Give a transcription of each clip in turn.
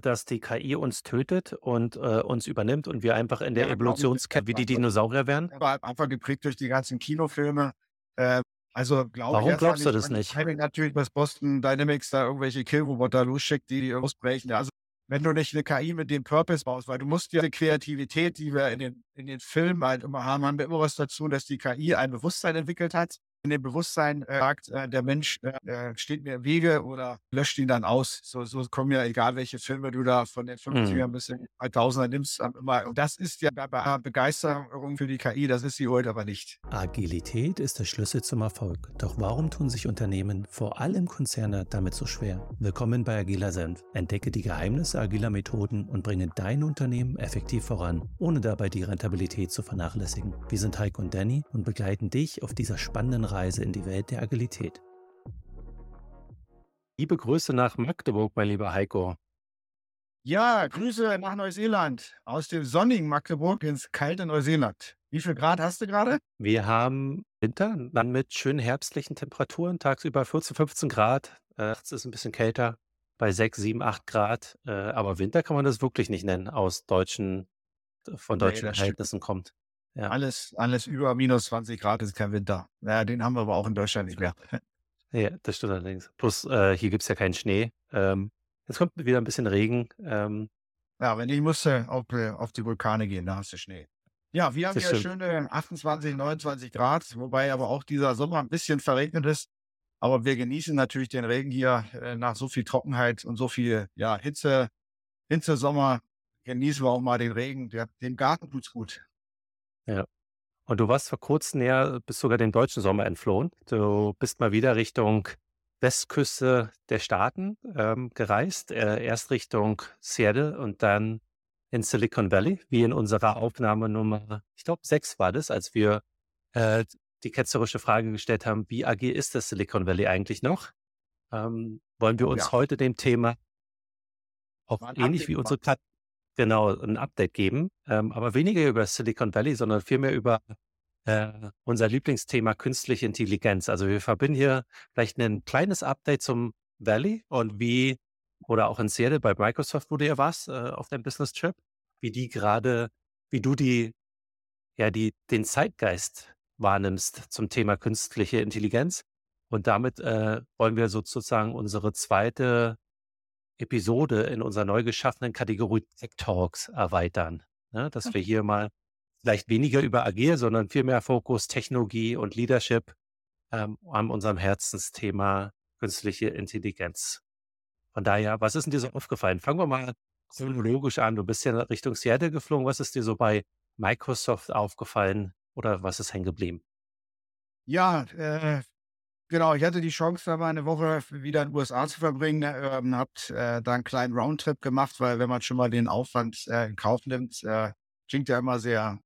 dass die KI uns tötet und, äh, uns übernimmt und wir einfach in der Ja, ich Evolutionskette wie die Dinosaurier wären? war einfach geprägt durch die ganzen Kinofilme. Äh, also glaube ich Warum glaubst du das nicht? Timing natürlich, dass Boston Dynamics da irgendwelche Killroboter losschickt, die die ausbrechen. Also, wenn du nicht 'ne KI mit dem Purpose baust, weil du musst ja die Kreativität, die wir in den in den Filmen halt immer haben, haben wir immer was dazu, dass die KI ein Bewusstsein entwickelt hat. In dem Bewusstsein, äh, sagt, äh, der Mensch, äh, steht mir im Wege oder löscht ihn dann aus. So so kommen ja, egal welche Filme du da von den Mhm. 50ern bis in die 2000er nimmst, immer und das ist ja bei Begeisterung für die KI, das ist sie heute aber nicht. Agilität ist der Schlüssel zum Erfolg. Doch warum tun sich Unternehmen, vor allem Konzerne, damit so schwer? Willkommen bei Agiler Senf. Entdecke die Geheimnisse agiler Methoden und bringe dein Unternehmen effektiv voran, ohne dabei die Rentabilität zu vernachlässigen. Wir sind Heiko und Danny und begleiten dich auf dieser spannenden Reise in die Welt der Agilität. Liebe Grüße nach Magdeburg, mein lieber Heiko. Ja, Grüße nach Neuseeland. Aus dem sonnigen Magdeburg ins kalte Neuseeland. Wie viel Grad hast du grade? Wir haben Winter, dann mit schönen herbstlichen Temperaturen, tagsüber 14, 15 Grad. Äh, nachts ist 'n bisschen kälter bei 6, 7, 8 Grad. Äh, aber Winter kann man das wirklich nicht nennen, aus deutschen von deutschen stimmt. Verhältnissen kommt. Ja. Alles alles über -20 Grad ist kein Winter. Ja, den haben wir aber auch in Deutschland nicht mehr. Ja, das stimmt allerdings. Plus, äh, hier gibt's ja keinen Schnee. Ähm, jetzt kommt wieder 'n bisschen Regen. Ähm Ja, wenn ich musst du auf auf die Vulkane gehen, da hast du Schnee. Ja, wir haben Das hier stimmt. schöne 28, 29 Grad, wobei aber auch dieser Sommer 'n bisschen verregnet ist. Aber wir genießen natürlich den Regen hier, äh, nach so viel Trockenheit und so viel, ja, Hitze Hitzesommer genießen wir auch mal den Regen. Der dem Garten tut's gut. Ja. Und du warst vor Kurzem ja bist sogar dem deutschen Sommer entflohen. Du bist mal wieder Richtung Westküste der Staaten, ähm, gereist, äh, erst Richtung Seattle und dann in Silicon Valley, wie in unserer Aufnahme Nummer, ich glaube 6 war das, als wir, äh, die ketzerische Frage gestellt haben: „Wie agil ist das Silicon Valley eigentlich noch?“ Ähm, wollen wir uns ja. heute dem Thema auch ähnlich wie unsere machen. Genau, 'n Update geben, ähm, aber weniger über Silicon Valley, sondern vielmehr über, äh, unser Lieblingsthema künstliche Intelligenz. Also, wir verbinden hier vielleicht 'nen kleines Update zum Valley und wie oder auch in Seattle bei Microsoft, wo du ja warst, äh, auf deinem Business Trip, wie die grade wie du die ja, die den Zeitgeist wahrnimmst zum Thema künstliche Intelligenz. Und damit, äh, wollen wir sozusagen unsere 2. Episode in unserer neu geschaffenen Kategorie Tech Talks erweitern, ne? Dass wir hier mal vielleicht weniger über agil, sondern viel mehr Fokus Technologie und Leadership, ähm, an unserem Herzensthema künstliche Intelligenz. Von daher, was ist 'n dir so aufgefallen? Fangen wir mal chronologisch an. Du bist ja Richtung Seattle geflogen. Was ist dir so bei Microsoft aufgefallen oder was ist hängen geblieben? Ja, äh, genau, ich hatte die Chance, da mal 'ne Woche wieder in USA zu verbringen, ähm, habe, äh, da 'n kleinen Roundtrip gemacht, weil wenn man schon mal den Aufwand, äh, in Kauf nimmt, äh, klingt ja immer sehr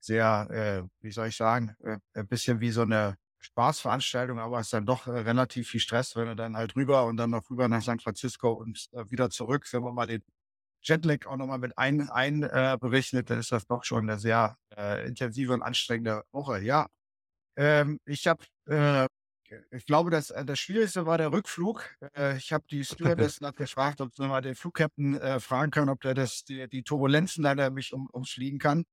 sehr, äh, wie soll ich sagen, äh, äh, bisschen wie so 'ne Spaßveranstaltung, aber ist dann doch, äh, relativ viel Stress, wenn du dann halt rüber und dann noch rüber nach San Francisco und, wieder zurück. Wenn man mal den Jetlag auch noch mal mit ein ein äh, berechnet, dann ist das doch schon 'ne sehr, äh, intensive und anstrengende Woche. Ja, ähm, ich habe, äh ich glaube, das äh, das Schwierigste war der Rückflug. Äh, ich habe die Stewardess nach gefragt, ob sie mal den Flugcaptain, äh, fragen können, ob der das die die Turbulenzen leider mich um umfliegen kann.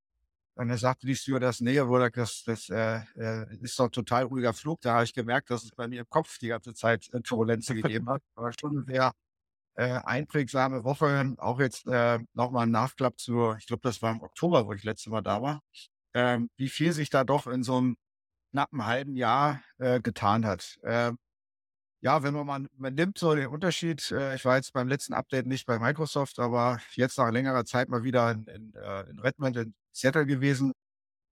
Und dann sagte die Stewardess: „Ne, Bruder, das das, äh, äh, ist doch total ruhiger Flug.“ Da habe ich gemerkt, dass es bei mir im Kopf die ganze Zeit, äh, Turbulenzen gegeben hat. War schon 'ne sehr, äh, einprägsame Woche. Auch jetzt, äh, noch mal 'n Nachklapp zu ich glaube, das war im Oktober, wo ich letzte Mal da war. Ähm, wie viel sich da doch in so 'nem knappen 1/2 Jahr, äh, getan hat. Ähm, ja, wenn man mal man nimmt so den Unterschied äh, ich war jetzt beim letzten Update nicht bei Microsoft, aber jetzt nach längerer Zeit mal wieder in in, äh, in Redmond in Seattle gewesen.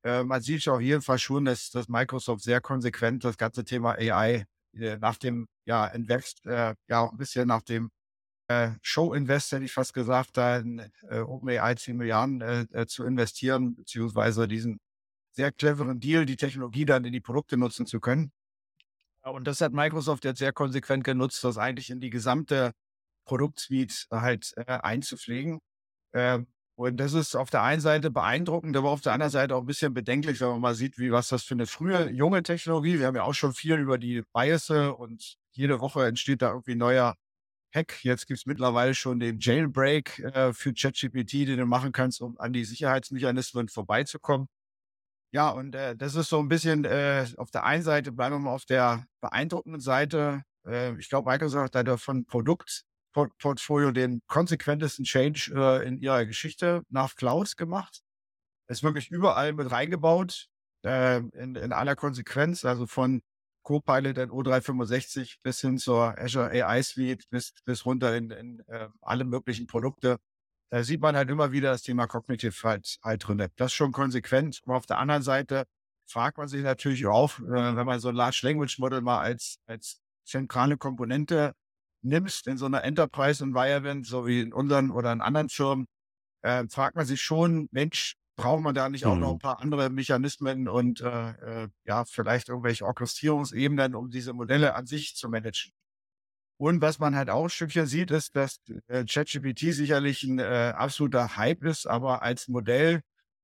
Äh, man sieht auf jeden Fall schon, dass dass Microsoft sehr konsequent das ganze Thema AI, äh, nach dem, ja, Invest äh, ja auch 'n bisschen nach dem, äh, Show Invest, hätte ich fast gesagt, da in, äh, OpenAI 10 Milliarden, äh, äh, zu investieren, beziehungsweise diesen sehr cleveren Deal, die Technologie dann in die Produkte nutzen zu können. Und das hat Microsoft jetzt sehr konsequent genutzt, das eigentlich in die gesamte Produktsuite halt, äh, einzupflegen. Ähm, und das ist auf der einen Seite beeindruckend, aber auf der anderen Seite auch 'n bisschen bedenklich, wenn man mal sieht, wie was das für 'ne frühe, junge Technologie wir haben ja auch schon viel über die Biases und jede Woche entsteht da irgendwie neuer Hack. Jetzt gibt es mittlerweile schon den Jailbreak äh, für ChatGPT, den du machen kannst, um an die Sicherheitsmechanismen vorbeizukommen. Ja, und äh, das ist so ein bisschen äh, auf der einen Seite, bleiben wir mal auf der beeindruckenden Seite. Äh, ich glaube, Microsoft hat von Produktportfolio den konsequentesten Change äh, in ihrer Geschichte nach Cloud gemacht. Ist wirklich überall mit reingebaut, äh, in, in aller Konsequenz, also von Copilot in O365 bis hin zur Azure AI Suite bis, bis runter in, in äh, alle möglichen Produkte da sieht man halt immer wieder das Thema Cognitive halt, halt drin. Das ist schon konsequent. Aber auf der anderen Seite fragt man sich natürlich auch, äh, wenn man so ein Large Language Model mal als, als zentrale Komponente nimmst in so einer Enterprise Environment, so wie in unseren oder in anderen Firmen, äh, fragt man sich schon, Mensch, braucht man da nicht auch noch ein mhm. paar andere Mechanismen und äh, äh, ja, vielleicht irgendwelche Orchestrierungsebenen, um diese Modelle an sich zu managen? Und was man halt auch ein Stückchen sieht, ist, dass äh, ChatGPT sicherlich ein äh, absoluter Hype ist, aber als Modell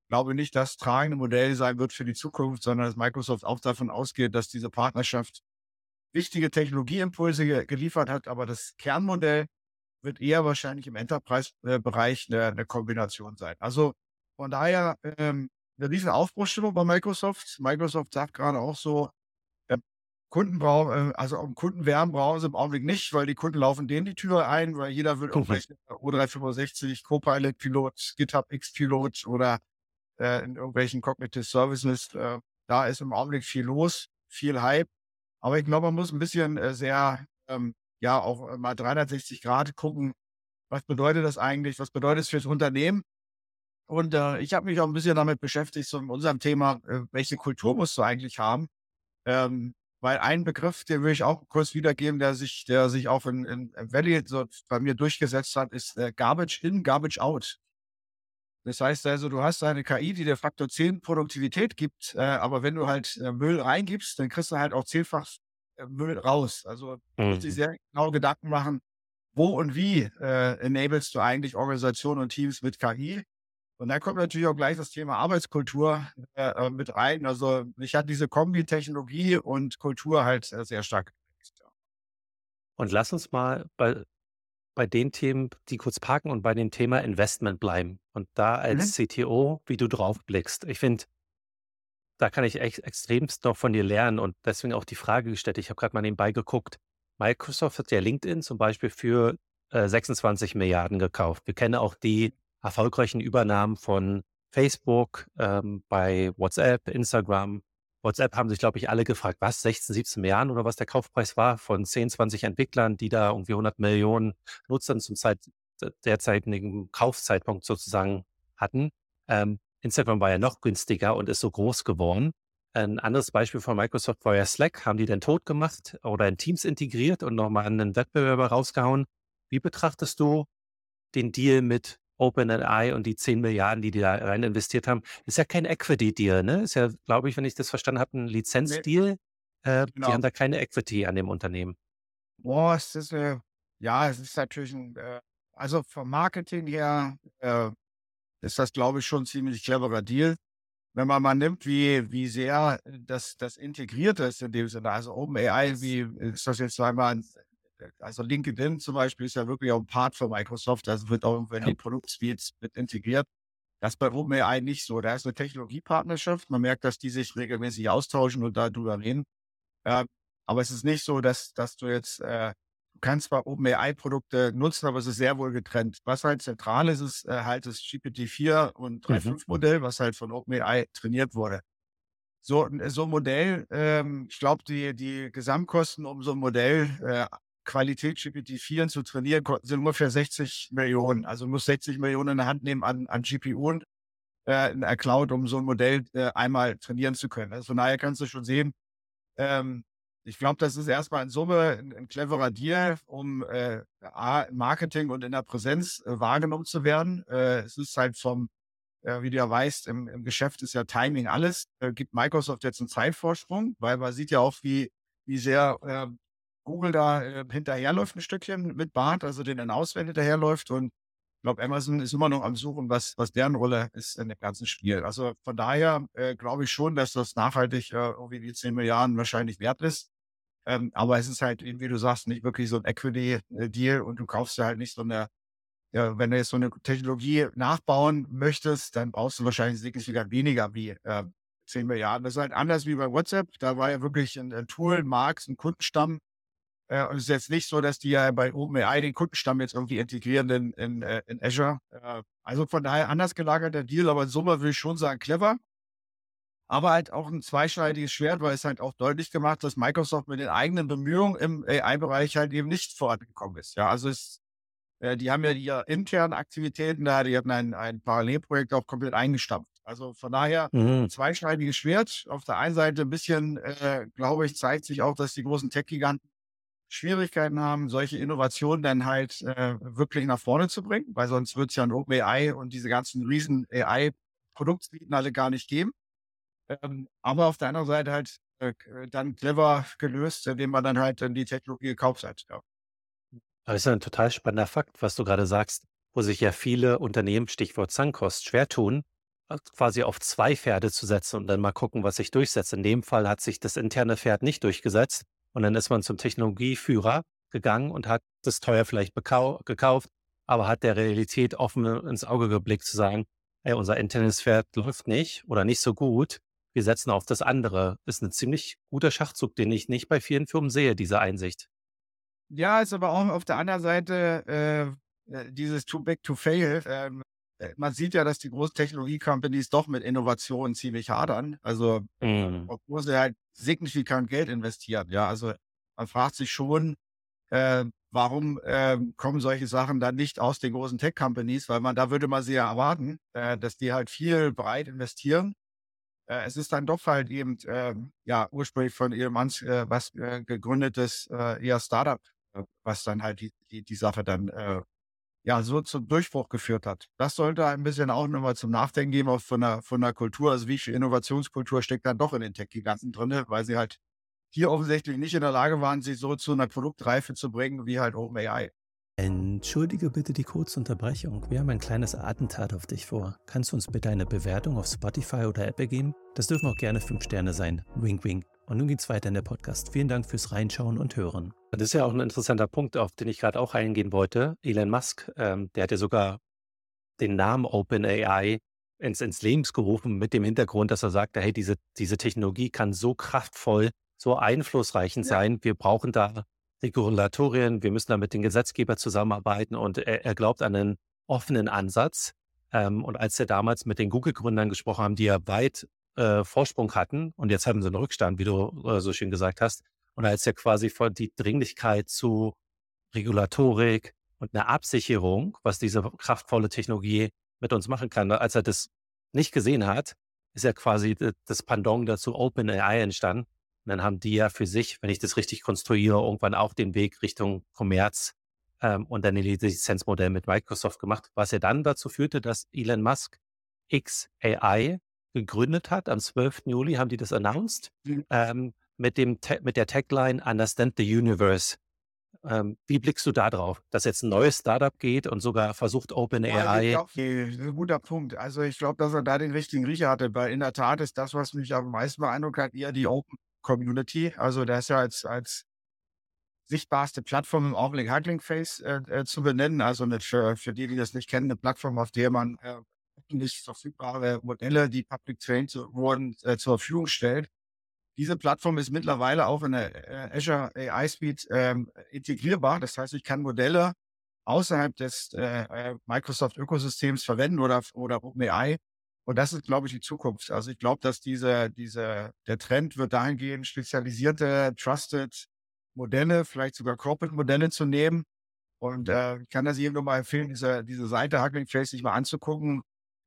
glaube ich nicht das tragende Modell sein wird für die Zukunft, sondern dass Microsoft auch davon ausgeht, dass diese Partnerschaft wichtige Technologieimpulse ge geliefert hat, aber das Kernmodell wird eher wahrscheinlich im Enterprise-Bereich eine, eine, Kombination sein. Also von daher ähm, eine riesen Aufbruchstimmung bei Microsoft. Microsoft sagt gerade auch so, Kunden brauchen, äh, also um Kunden werben brauchen sie im Augenblick nicht, weil die Kunden laufen denen die Tür ein, weil jeder will irgendwelche O365, Copilot Pilot, GitHub X Pilot oder äh, in irgendwelchen Cognitive Services. Äh, da ist im Augenblick viel los, viel Hype. Aber ich glaube, man muss ein bisschen äh, sehr, ähm, ja, auch mal 360 Grad gucken. Was bedeutet das eigentlich? Was bedeutet es fürs Unternehmen? Und äh, ich habe mich auch ein bisschen damit beschäftigt, so in unserem Thema, äh, welche Kultur musst du eigentlich haben? Ähm, weil ein Begriff, den will ich auch kurz wiedergeben, der sich, der sich auch in, in Valley so bei mir durchgesetzt hat, ist äh, Garbage in, Garbage out. Das heißt also, du hast eine KI, die der Faktor 10 Produktivität gibt, äh, aber wenn du halt äh, Müll reingibst, dann kriegst du halt auch zehnfach äh, Müll raus. Also mhm. muss ich sehr genau Gedanken machen, wo und wie äh, enablest du eigentlich Organisationen und Teams mit KI? Und dann kommt natürlich auch gleich das Thema Arbeitskultur äh, äh mit rein. Also ich hatte diese Kombi Technologie und Kultur halt äh, sehr stark. Und lass uns mal bei, bei den Themen, die kurz parken und bei dem Thema Investment bleiben. Und da als mhm. CTO, wie du drauf blickst. Ich finde, da kann ich echt extremst noch von dir lernen und deswegen auch die Frage gestellt. Ich habe gerade mal nebenbei geguckt. Microsoft hat ja LinkedIn zum Beispiel für äh, 26 Milliarden gekauft. Wir kennen auch die erfolgreichen Übernahmen von Facebook, ähm, bei WhatsApp, Instagram. WhatsApp haben sich, glaube ich, alle gefragt, was, 16, 17 Milliarden oder was der Kaufpreis war von 10, 20 Entwicklern, die da irgendwie 100 Millionen Nutzern zum Zeit, derzeitigen Kaufzeitpunkt sozusagen hatten. Ähm, Instagram war ja noch günstiger und ist so groß geworden. Ein anderes Beispiel von Microsoft war ja Slack. Haben die denn tot gemacht oder in Teams integriert und nochmal einen Wettbewerber rausgehauen? Wie betrachtest du den Deal mit OpenAI und die 10 Milliarden, die die da rein investiert haben, ist ja kein Equity-Deal, ne? Ist ja, glaube ich, wenn ich das verstanden habe, ein Lizenzdeal. Äh, genau. Die haben da keine Equity an dem Unternehmen. Boah, es ist, äh, ja, es ist natürlich ein, äh, also vom Marketing her äh, ist das, glaube ich, schon ein ziemlich cleverer Deal. Wenn man mal nimmt, wie, wie sehr das, das integriert ist in dem Sinne, also OpenAI, wie ist das jetzt einmal ein also LinkedIn zum Beispiel ist ja wirklich auch ein Part von Microsoft, also wird auch in die Produktsuites mit integriert. Das ist bei OpenAI nicht so. Da ist eine Technologiepartnerschaft. Man merkt, dass die sich regelmäßig austauschen und darüber reden. Äh, aber es ist nicht so, dass, dass du jetzt, äh, du kannst zwar OpenAI-Produkte nutzen, aber es ist sehr wohl getrennt. Was halt zentral ist, ist äh, halt das GPT-4 und 3.5-Modell, mhm. was halt von OpenAI trainiert wurde. So, so ein Modell, ähm, ich glaube, die, die Gesamtkosten, um so ein Modell äh, Qualität GPT-4 zu trainieren, sind ungefähr 60 Millionen. Also muss 60 Millionen in der Hand nehmen an, an GPU äh, in der Cloud, um so ein Modell äh, einmal trainieren zu können. Also von daher kannst du schon sehen, ähm, ich glaube, das ist erstmal in Summe ein, ein cleverer Deal, um äh, A, Marketing und in der Präsenz äh, wahrgenommen zu werden. Äh, es ist halt vom, äh, wie du ja weißt, im, im Geschäft ist ja Timing alles. Äh, gibt Microsoft jetzt einen Zeitvorsprung, weil man sieht ja auch, wie, wie sehr äh, Google da äh, hinterherläuft ein Stückchen mit Bart, also den in Auswählen hinterherläuft. Und ich glaube, Amazon ist immer noch am Suchen, was, was deren Rolle ist in dem ganzen Spiel. Also von daher äh, glaube ich schon, dass das nachhaltig äh, irgendwie die 10 Milliarden wahrscheinlich wert ist. Ähm, aber es ist halt, wie du sagst, nicht wirklich so ein Equity-Deal und du kaufst ja halt nicht so eine, ja, wenn du jetzt so eine Technologie nachbauen möchtest, dann brauchst du wahrscheinlich signifikant weniger wie äh, 10 Milliarden. Das ist halt anders wie bei WhatsApp. Da war ja wirklich ein, ein Tool, Markt, ein Kundenstamm. Äh, und es ist jetzt nicht so, dass die ja bei OpenAI den Kundenstamm jetzt irgendwie integrieren in, in, äh, in Azure. Äh, also von daher anders gelagerter Deal, aber in Summe würde ich schon sagen, clever aber halt auch ein zweischneidiges Schwert, weil es halt auch deutlich gemacht, dass Microsoft mit den eigenen Bemühungen im AI-Bereich halt eben nicht vorangekommen ist. Ja, also es, äh, die haben ja ihre internen Aktivitäten da, die hatten ein, ein Parallelprojekt auch komplett eingestampft. Also von daher mhm. zweischneidiges Schwert. Auf der einen Seite ein bisschen, äh, glaube ich, zeigt sich auch, dass die großen Tech-Giganten Schwierigkeiten haben, solche Innovationen dann halt äh, wirklich nach vorne zu bringen, weil sonst wird es ja ein OpenAI und diese ganzen riesen AI-Produktsuiten alle gar nicht geben. Ähm, aber auf der anderen Seite halt äh, äh, dann clever gelöst, indem man dann halt dann die Technologie gekauft hat. Ja. Das ist ein total spannender Fakt, was du gerade sagst, wo sich ja viele Unternehmen, Stichwort Sunkost, schwer tun, äh, quasi auf zwei Pferde zu setzen und dann mal gucken, was sich durchsetzt. In dem Fall hat sich das interne Pferd nicht durchgesetzt und dann ist man zum Technologieführer gegangen und hat das teuer vielleicht gekauft, aber hat der Realität offen ins Auge geblickt zu sagen, ey, unser internes Pferd läuft nicht oder nicht so gut wir setzen auf das andere. Ist ein ziemlich guter Schachzug, den ich nicht bei vielen Firmen sehe, diese Einsicht. Ja, ist aber auch auf der anderen Seite äh, dieses Too Big to Fail. Ähm, äh, man sieht ja, dass die großen Technologie-Companies doch mit Innovationen ziemlich hadern. Also, mm. obwohl sie halt signifikant Geld investieren. Ja, also man fragt sich schon, äh, warum äh, kommen solche Sachen dann nicht aus den großen Tech-Companies? Weil man, da würde man sie ja erwarten, äh, dass die halt viel breit investieren äh, es ist dann doch halt eben, äh, ja, ursprünglich von ihrem Mann äh, was äh, gegründetes äh, eher Startup, äh, was dann halt die, die, die Sache dann äh, ja so zum Durchbruch geführt hat. Das sollte ein bisschen auch nochmal zum Nachdenken geben, auch von der, von der Kultur. Also wie viel Innovationskultur steckt dann doch in den Tech-Giganten drin, weil sie halt hier offensichtlich nicht in der Lage waren, sich so zu einer Produktreife zu bringen wie halt OpenAI. Entschuldige bitte die kurze Unterbrechung. Wir haben ein kleines Attentat auf dich vor. Kannst du uns bitte eine Bewertung auf Spotify oder Apple geben? Das dürfen auch gerne fünf Sterne sein. Wink, wink. Und nun geht's weiter in der Podcast. Vielen Dank fürs Reinschauen und Hören. Das ist ja auch ein interessanter Punkt, auf den ich gerade auch eingehen wollte. Elon Musk, ähm, der hat ja sogar den Namen OpenAI ins, ins Leben gerufen mit dem Hintergrund, dass er sagte, hey, diese, diese Technologie kann so kraftvoll, so einflussreichend ja. sein. Wir brauchen da Regulatorien, wir müssen da mit den Gesetzgeber zusammenarbeiten und er, er glaubt an einen offenen Ansatz. Ähm, und als er damals mit den Google-Gründern gesprochen haben, die ja weit äh, Vorsprung hatten und jetzt haben sie einen Rückstand, wie du äh, so schön gesagt hast, und als er quasi vor die Dringlichkeit zu Regulatorik und einer Absicherung, was diese kraftvolle Technologie mit uns machen kann, als er das nicht gesehen hat, ist ja quasi das Pendant dazu OpenAI entstanden, und dann haben die ja für sich, wenn ich das richtig konstruiere, irgendwann auch den Weg Richtung Kommerz ähm, und dann ein Lizenzmodell mit Microsoft gemacht, was ja dann dazu führte, dass Elon Musk XAI gegründet hat. Am 12. Juli haben die das announced mhm. ähm, mit, dem mit der Tagline Understand the Universe. Ähm, wie blickst du da drauf, dass jetzt ein neues Startup geht und sogar versucht OpenAI? Ja, okay, ein guter Punkt. Also ich glaube, dass er da den richtigen Riecher hatte, weil in der Tat ist das, was mich am meisten beeindruckt hat, eher die Open Community. Also der ist ja als, als sichtbarste Plattform im Augenblick Huggling Face äh, äh, zu benennen. Also eine, für, für die, die das nicht kennen, eine Plattform, auf der man äh, öffentlich verfügbare Modelle, die public trained wurden, äh, zur Verfügung stellt. Diese Plattform ist mittlerweile auch in der äh, Azure AI Suite ähm, integrierbar. Das heißt, ich kann Modelle außerhalb des äh, äh Microsoft-Ökosystems verwenden oder, oder OpenAI und das ist, glaube ich, die Zukunft. Also ich glaube, dass diese, diese, der Trend wird dahingehend, spezialisierte, trusted Modelle, vielleicht sogar Corporate-Modelle zu nehmen. Und äh, ich kann das jedem nur mal empfehlen, diese, diese Seite Hugging Face sich mal anzugucken,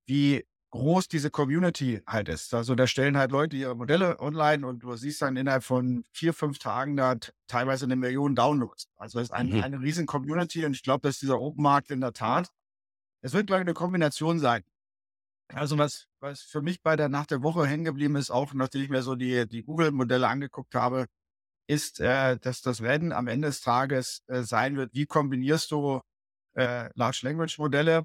wie groß diese Community halt ist. Also da stellen halt Leute ihre Modelle online und du siehst dann innerhalb von vier, fünf Tagen da teilweise eine Million Downloads. Also es ist ein, mhm. eine riesen Community und ich glaube, dass dieser Open Markt in der Tat, es wird, glaube ich, eine Kombination sein. Also was, was für mich bei der nach der Woche hängen geblieben ist, auch nachdem ich mir so die, die Google-Modelle angeguckt habe, ist, äh, dass das Rennen am Ende des Tages äh, sein wird, wie kombinierst du äh, Large Language Modelle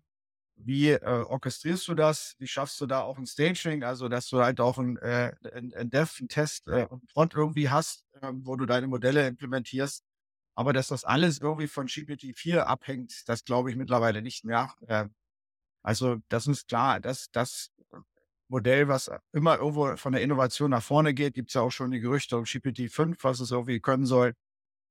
wie äh, orchestrierst du das? Wie schaffst du da auch ein Staging? Also, dass du halt auch ein, äh, ein, ein Dev, ein Test äh, und Front irgendwie hast, äh, wo du deine Modelle implementierst. Aber dass das alles irgendwie von GPT-4 abhängt, das glaube ich mittlerweile nicht mehr. Äh, also, das ist klar, dass das Modell, was immer irgendwo von der Innovation nach vorne geht, gibt es ja auch schon die Gerüchte um GPT-5, was es irgendwie können soll.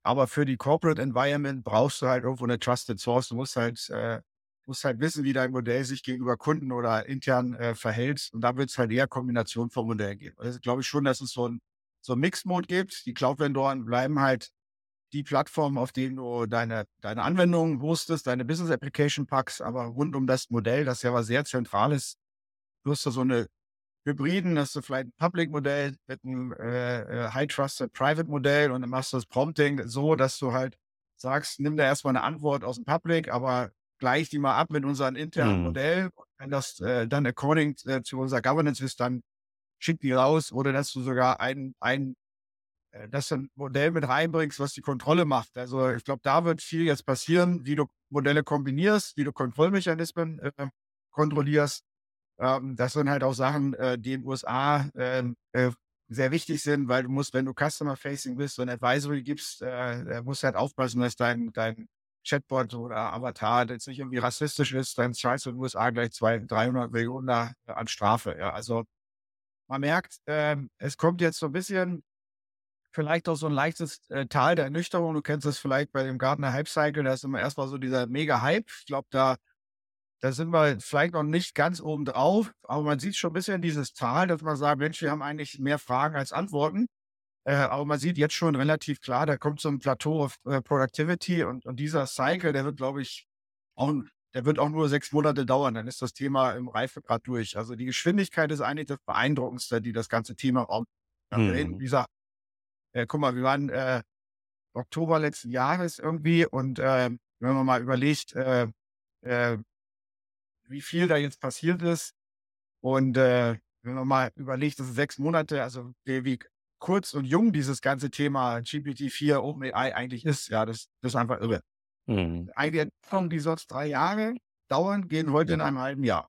Aber für die Corporate Environment brauchst du halt irgendwo eine Trusted Source. Du musst halt äh, musst halt wissen, wie dein Modell sich gegenüber Kunden oder intern äh, verhält. Und da wird es halt eher Kombination von Modellen geben. Also glaube ich schon, dass es so ein, so ein Mixed-Mode gibt. Die Cloud-Vendoren bleiben halt die Plattform, auf denen du deine, deine Anwendungen hostest, deine Business Application packst, aber rund um das Modell, das ja was sehr Zentrales, du hast da so eine Hybriden, hast du vielleicht ein Public-Modell mit einem äh, äh High-Trusted Private-Modell und dann machst du das Prompting so, dass du halt sagst, nimm da erstmal eine Antwort aus dem Public, aber gleich die mal ab mit unserem internen mhm. Modell. Wenn das äh, dann according äh, zu unserer Governance ist, dann schick die raus oder dass du sogar ein, ein äh, das ein Modell mit reinbringst, was die Kontrolle macht. Also ich glaube, da wird viel jetzt passieren, wie du Modelle kombinierst, wie du Kontrollmechanismen äh, kontrollierst. Ähm, das sind halt auch Sachen, äh, die in den USA ähm, äh, sehr wichtig sind, weil du musst, wenn du Customer-Facing bist und Advisory gibst, äh, musst du halt aufpassen, dass dein, dein Chatbot oder Avatar der jetzt nicht irgendwie rassistisch ist, dann zahlst du in den USA gleich 200, 300 Millionen an Strafe. Ja, also man merkt, äh, es kommt jetzt so ein bisschen vielleicht auch so ein leichtes äh, Tal der Ernüchterung. Du kennst das vielleicht bei dem Gartner Hype Cycle, da ist immer erstmal so dieser mega Hype. Ich glaube, da, da sind wir vielleicht noch nicht ganz oben drauf, aber man sieht schon ein bisschen dieses Tal, dass man sagt, Mensch, wir haben eigentlich mehr Fragen als Antworten. Äh, aber man sieht jetzt schon relativ klar, da kommt so ein Plateau auf äh, Productivity und, und dieser Cycle, der wird, glaube ich, auch, der wird auch nur sechs Monate dauern. Dann ist das Thema im Reifegrad durch. Also die Geschwindigkeit ist eigentlich das Beeindruckendste, die das ganze Thema raumt. Hm. Wie gesagt, äh, guck mal, wir waren äh, Oktober letzten Jahres irgendwie und äh, wenn man mal überlegt, äh, äh, wie viel da jetzt passiert ist und äh, wenn man mal überlegt, das sind sechs Monate, also wie, wie kurz und jung dieses ganze Thema GPT-4, OpenAI eigentlich ist. Ja, das, das ist einfach irre. Mhm. Eine Entwicklung, die sonst drei Jahre dauern, gehen heute ja. in einem halben Jahr.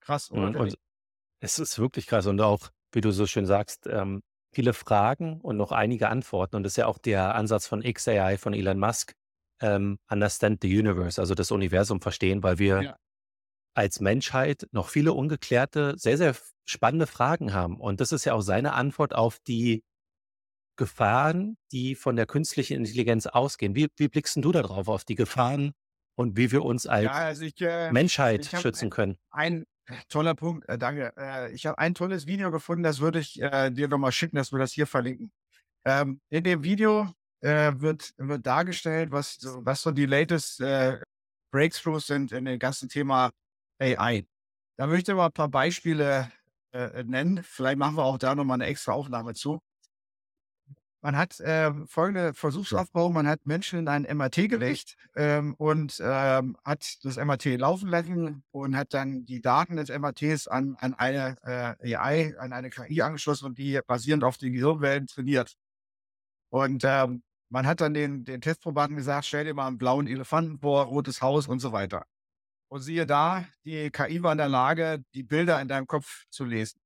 Krass, oder? Mhm, und es ist wirklich krass und auch, wie du so schön sagst, ähm, viele Fragen und noch einige Antworten. Und das ist ja auch der Ansatz von XAI von Elon Musk, ähm, Understand the Universe, also das Universum verstehen, weil wir ja. Als Menschheit noch viele ungeklärte, sehr, sehr spannende Fragen haben. Und das ist ja auch seine Antwort auf die Gefahren, die von der künstlichen Intelligenz ausgehen. Wie, wie blickst du darauf, auf die Gefahren und wie wir uns als ja, also ich, äh, Menschheit schützen können? Ein, toller Punkt, äh, danke. Äh, ich habe ein tolles Video gefunden, das würde ich äh, dir nochmal schicken, dass wir das hier verlinken. Ähm, in dem Video äh, wird, wird dargestellt, was so, was so die latest äh, Breakthroughs sind in dem ganzen Thema AI. Da möchte ich mal ein paar Beispiele äh, nennen. Vielleicht machen wir auch da nochmal eine extra Aufnahme zu. Man hat äh, folgende Versuchsaufbau. Man hat Menschen in ein MRT gelegt ähm, und ähm, hat das MRT laufen lassen und hat dann die Daten des MRTs an, an eine äh, AI, an eine KI angeschlossen und die basierend auf den Gehirnwellen trainiert. Und ähm, man hat dann den, den Testprobanden gesagt, stell dir mal einen blauen Elefanten vor, rotes Haus und so weiter. Und siehe da, die KI war in der Lage, die Bilder in deinem Kopf zu lesen.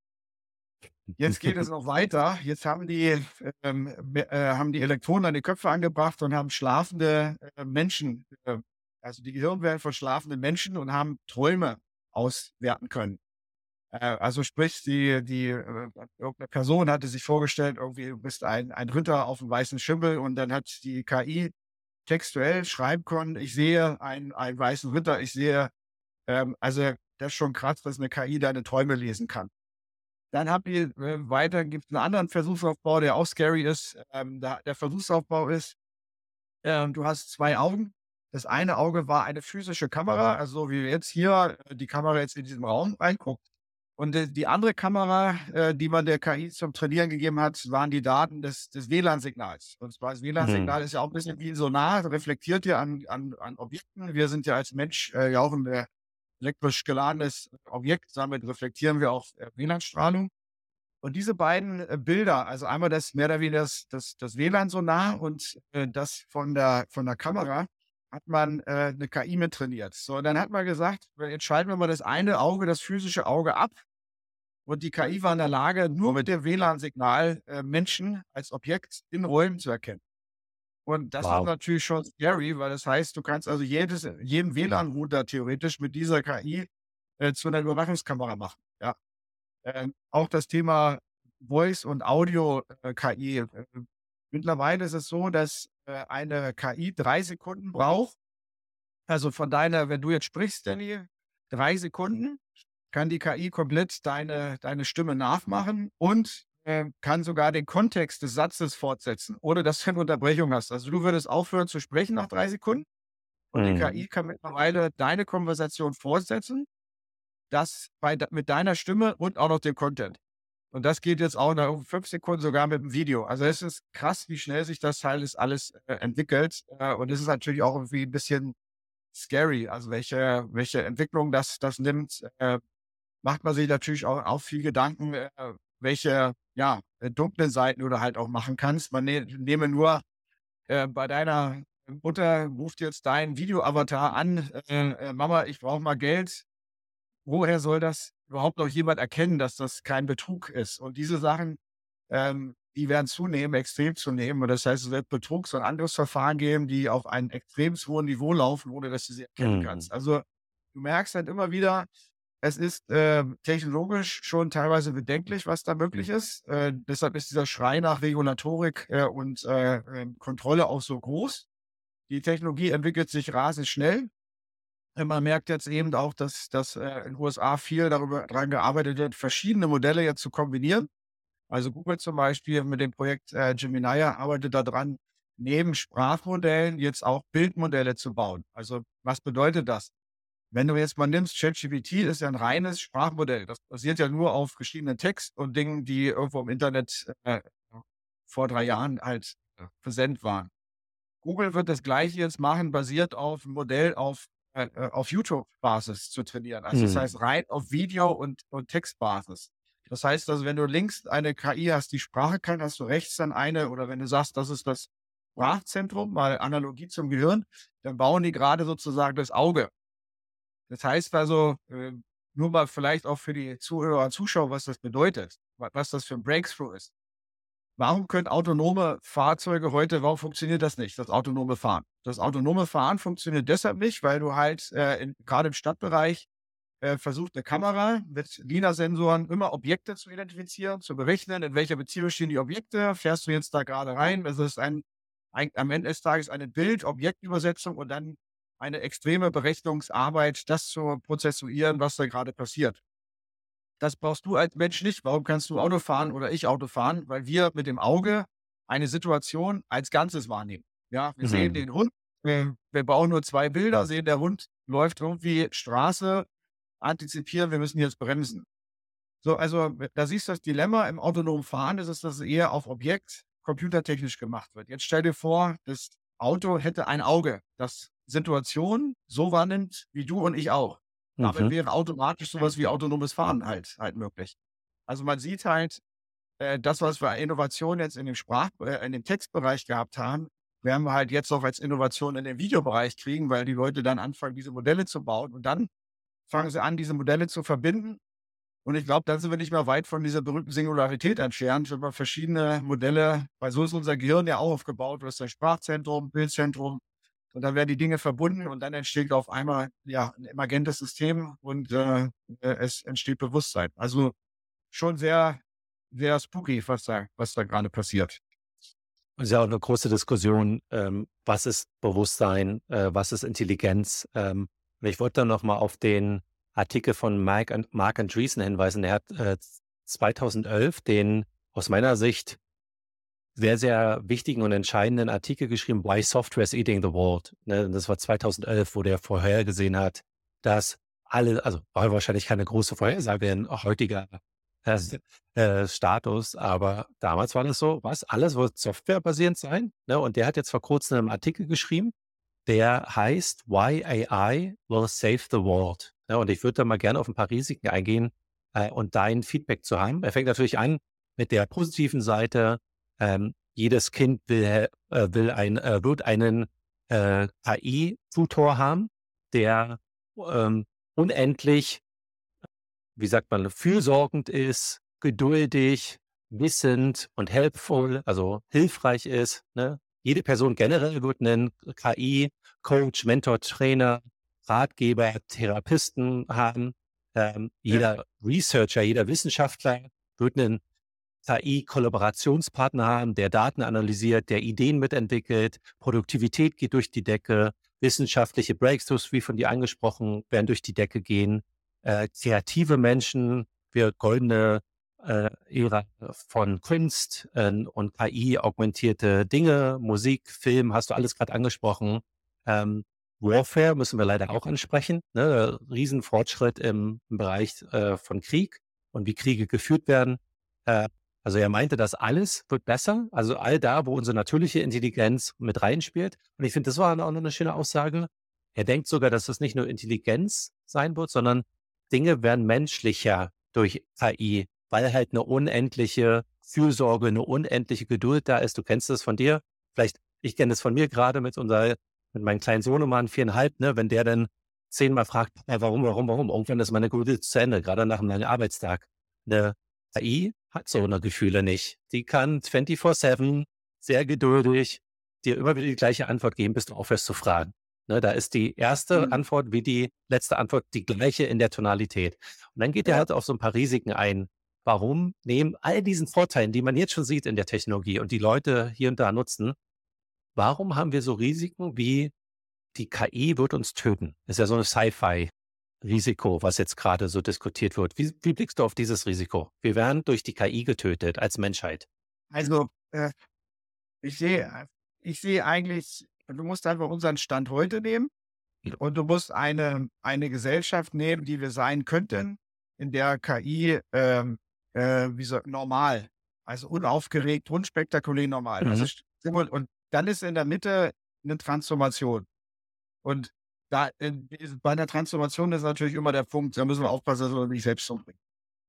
Jetzt geht es noch weiter. Jetzt haben die, ähm, äh, haben die Elektronen an die Köpfe angebracht und haben schlafende äh, Menschen, äh, also die Gehirnwellen von schlafenden Menschen und haben Träume auswerten können. Äh, also sprich, die, die, äh, irgendeine Person hatte sich vorgestellt, irgendwie du bist ein, ein Ritter auf einem weißen Schimmel und dann hat die KI textuell schreiben können, ich sehe einen, einen weißen Ritter, ich sehe, ähm, also das ist schon krass, dass eine KI deine Träume lesen kann. Dann habt ihr äh, weiter, gibt es einen anderen Versuchsaufbau, der auch scary ist. Ähm, da, der Versuchsaufbau ist, ähm, du hast zwei Augen. Das eine Auge war eine physische Kamera, also wie jetzt hier äh, die Kamera jetzt in diesem Raum reinguckt. Und die andere Kamera, äh, die man der KI zum Trainieren gegeben hat, waren die Daten des, des WLAN-Signals. Und zwar das WLAN-Signal mhm. ist ja auch ein bisschen wie ein Sonar, reflektiert ja an, an, an Objekten. Wir sind ja als Mensch äh, ja auch ein äh, elektrisch geladenes Objekt, damit reflektieren wir auch äh, WLAN-Strahlung. Und diese beiden äh, Bilder, also einmal das mehr oder weniger das, das, das WLAN-Sonar und äh, das von der, von der Kamera, hat man äh, eine KI mit trainiert. So, dann hat man gesagt, jetzt schalten wir mal das eine Auge, das physische Auge ab. Und die KI war in der Lage, nur mit dem WLAN-Signal äh, Menschen als Objekt in Räumen zu erkennen. Und das wow. ist natürlich schon scary, weil das heißt, du kannst also jedes, jeden WLAN-Router theoretisch mit dieser KI äh, zu einer Überwachungskamera machen. Ja. Ähm, auch das Thema Voice und Audio-KI. Äh, äh, mittlerweile ist es so, dass äh, eine KI drei Sekunden braucht. Also von deiner, wenn du jetzt sprichst, Danny, drei Sekunden kann die KI komplett deine, deine Stimme nachmachen und äh, kann sogar den Kontext des Satzes fortsetzen, ohne dass du eine Unterbrechung hast. Also du würdest aufhören zu sprechen nach drei Sekunden und mhm. die KI kann mittlerweile deine Konversation fortsetzen, das bei, mit deiner Stimme und auch noch dem Content. Und das geht jetzt auch nach fünf Sekunden sogar mit dem Video. Also es ist krass, wie schnell sich das Teil ist alles äh, entwickelt. Äh, und es ist natürlich auch irgendwie ein bisschen scary. Also welche, welche Entwicklung das, das nimmt, äh, macht man sich natürlich auch, auch viel Gedanken, äh, welche ja, äh, dunklen Seiten du da halt auch machen kannst. Man ne, nehme nur äh, bei deiner Mutter ruft jetzt dein Video-Avatar an, Mama, ich brauche mal Geld. Woher soll das überhaupt noch jemand erkennen, dass das kein Betrug ist. Und diese Sachen, ähm, die werden zunehmen, extrem zunehmen. Und das heißt, es wird Betrugs- und anderes Verfahren geben, die auf einem extrem hohen Niveau laufen, ohne dass du sie erkennen mhm. kannst. Also du merkst halt immer wieder, es ist äh, technologisch schon teilweise bedenklich, was da möglich mhm. ist. Äh, deshalb ist dieser Schrei nach Regulatorik äh, und äh, ähm, Kontrolle auch so groß. Die Technologie entwickelt sich rasend schnell. Man merkt jetzt eben auch, dass, dass äh, in den USA viel darüber daran gearbeitet wird, verschiedene Modelle jetzt zu kombinieren. Also Google zum Beispiel mit dem Projekt äh, Gemini arbeitet daran, neben Sprachmodellen jetzt auch Bildmodelle zu bauen. Also was bedeutet das? Wenn du jetzt mal nimmst, ChatGPT ist ja ein reines Sprachmodell. Das basiert ja nur auf geschriebenen Text und Dingen, die irgendwo im Internet äh, vor drei Jahren halt äh, präsent waren. Google wird das Gleiche jetzt machen, basiert auf ein Modell auf äh, äh, auf YouTube-Basis zu trainieren. Also das hm. heißt rein auf Video- und, und Textbasis. Das heißt also, wenn du links eine KI hast, die Sprache kann, hast du rechts dann eine, oder wenn du sagst, das ist das Sprachzentrum, mal Analogie zum Gehirn, dann bauen die gerade sozusagen das Auge. Das heißt also, äh, nur mal vielleicht auch für die Zuhörer und Zuschauer, was das bedeutet, was das für ein Breakthrough ist. Warum können autonome Fahrzeuge heute, warum funktioniert das nicht, das autonome Fahren? Das autonome Fahren funktioniert deshalb nicht, weil du halt äh, gerade im Stadtbereich äh, versucht, eine Kamera mit LINA-Sensoren immer Objekte zu identifizieren, zu berechnen, in welcher Beziehung stehen die Objekte, fährst du jetzt da gerade rein, es ist ein, ein, am Ende des Tages eine Bild-Objektübersetzung und dann eine extreme Berechnungsarbeit, das zu prozessuieren, was da gerade passiert. Das brauchst du als Mensch nicht. Warum kannst du Auto fahren oder ich Auto fahren? Weil wir mit dem Auge eine Situation als Ganzes wahrnehmen. Ja, wir mhm. sehen den Hund, wir, wir bauen nur zwei Bilder, sehen, der Hund läuft irgendwie Straße, antizipieren, wir müssen jetzt bremsen. So, also da siehst du das Dilemma im autonomen Fahren, ist es, dass es eher auf Objekt computertechnisch gemacht wird. Jetzt stell dir vor, das Auto hätte ein Auge, das Situationen so wahrnimmt, wie du und ich auch. Damit mhm. wäre automatisch sowas wie autonomes Fahren halt, halt möglich. Also man sieht halt, äh, das, was wir Innovation jetzt in dem Sprach, äh, in dem Textbereich gehabt haben, werden wir halt jetzt auch als Innovation in den Videobereich kriegen, weil die Leute dann anfangen, diese Modelle zu bauen und dann fangen sie an, diese Modelle zu verbinden. Und ich glaube, dann sind wir nicht mehr weit von dieser berühmten Singularität entfernt, wenn wir verschiedene Modelle, weil so ist unser Gehirn ja auch aufgebaut, du hast ein Sprachzentrum, Bildzentrum, und dann werden die Dinge verbunden und dann entsteht auf einmal ja ein emergentes System und äh, äh, es entsteht Bewusstsein. Also schon sehr, sehr spooky, was da, was da gerade passiert. Es ist ja auch eine große Diskussion, ähm, was ist Bewusstsein, äh, was ist Intelligenz. Ähm, ich wollte dann nochmal auf den Artikel von Mike, Mark Andreessen hinweisen. Er hat äh, 2011 den aus meiner Sicht sehr, sehr wichtigen und entscheidenden Artikel geschrieben, Why Software is Eating the World. Ne, das war 2011, wo der vorhergesehen hat, dass alle, also war wahrscheinlich keine große Vorhersage in heutiger äh, äh, Status, aber damals war das so, was, alles wird softwarebasierend sein. Ne? Und der hat jetzt vor kurzem einen Artikel geschrieben, der heißt Why AI will save the world. Ne? Und ich würde da mal gerne auf ein paar Risiken eingehen äh, und dein Feedback zu haben. Er fängt natürlich an mit der positiven Seite, ähm, jedes Kind will, äh, will ein, äh, wird einen äh, KI-Tutor haben, der ähm, unendlich, wie sagt man, fürsorgend ist, geduldig, wissend und helpful, also hilfreich ist. Ne? Jede Person generell wird einen KI-Coach, Mentor, Trainer, Ratgeber, Therapisten haben. Ähm, jeder ja. Researcher, jeder Wissenschaftler wird einen KI-Kollaborationspartner haben, der Daten analysiert, der Ideen mitentwickelt, Produktivität geht durch die Decke, wissenschaftliche Breakthroughs, wie von dir angesprochen, werden durch die Decke gehen, äh, kreative Menschen, wir goldene äh, Ära von Kunst äh, und KI, augmentierte Dinge, Musik, Film, hast du alles gerade angesprochen. Ähm, Warfare müssen wir leider auch ansprechen. Ne? Riesenfortschritt im, im Bereich äh, von Krieg und wie Kriege geführt werden. Äh, also er meinte, dass alles wird besser, also all da, wo unsere natürliche Intelligenz mit reinspielt. Und ich finde, das war auch noch eine schöne Aussage. Er denkt sogar, dass es nicht nur Intelligenz sein wird, sondern Dinge werden menschlicher durch KI, weil halt eine unendliche Fürsorge, eine unendliche Geduld da ist. Du kennst das von dir. Vielleicht, ich kenne das von mir gerade mit unserer, mit meinem kleinen Sohnemann, viereinhalb, ne, wenn der dann zehnmal fragt, warum, warum, warum, irgendwann ist meine Geduld zu Ende, gerade nach einem langen Arbeitstag. Eine KI hat so eine Gefühle nicht. Die kann 24-7 sehr geduldig dir immer wieder die gleiche Antwort geben, bis du aufhörst zu fragen. Ne, da ist die erste mhm. Antwort wie die letzte Antwort die gleiche in der Tonalität. Und dann geht ja. er halt auf so ein paar Risiken ein. Warum neben all diesen Vorteilen, die man jetzt schon sieht in der Technologie und die Leute hier und da nutzen, warum haben wir so Risiken wie die KI wird uns töten? Das ist ja so eine Sci-Fi Risiko, was jetzt gerade so diskutiert wird. Wie, wie, blickst du auf dieses Risiko? Wir werden durch die KI getötet als Menschheit. Also, äh, ich sehe, ich sehe eigentlich, du musst einfach unseren Stand heute nehmen und du musst eine, eine Gesellschaft nehmen, die wir sein könnten, in der KI ähm, äh, wie so, normal, also unaufgeregt, unspektakulär normal. Mhm. Und dann ist in der Mitte eine Transformation. Und da, bei einer Transformation ist natürlich immer der Punkt, da müssen wir aufpassen, dass wir nicht selbst umbringen.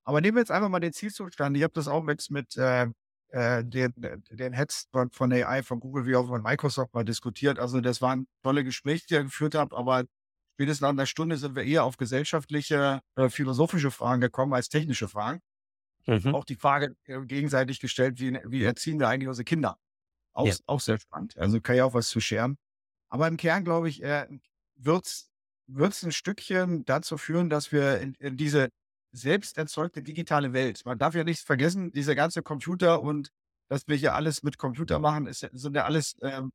Aber nehmen wir jetzt einfach mal den Zielzustand. Ich habe das auch mit, mit äh, äh, den, den Heads von, AI, von Google wie auch von Microsoft mal diskutiert. Also das waren tolle Gespräche, die ihr geführt habt, aber spätestens nach einer Stunde sind wir eher auf gesellschaftliche, äh, philosophische Fragen gekommen als technische Fragen. Mhm. Auch die Frage äh, gegenseitig gestellt, wie, wie erziehen wir eigentlich unsere Kinder? Auch, ja. auch sehr spannend. Also kann ich auch was zu scheren. Aber im Kern, glaube ich, äh, wird es ein Stückchen dazu führen, dass wir in, in diese selbst erzeugte digitale Welt, man darf ja nicht vergessen, diese ganze Computer und dass wir hier alles mit Computer machen, ist, sind ja alles ähm,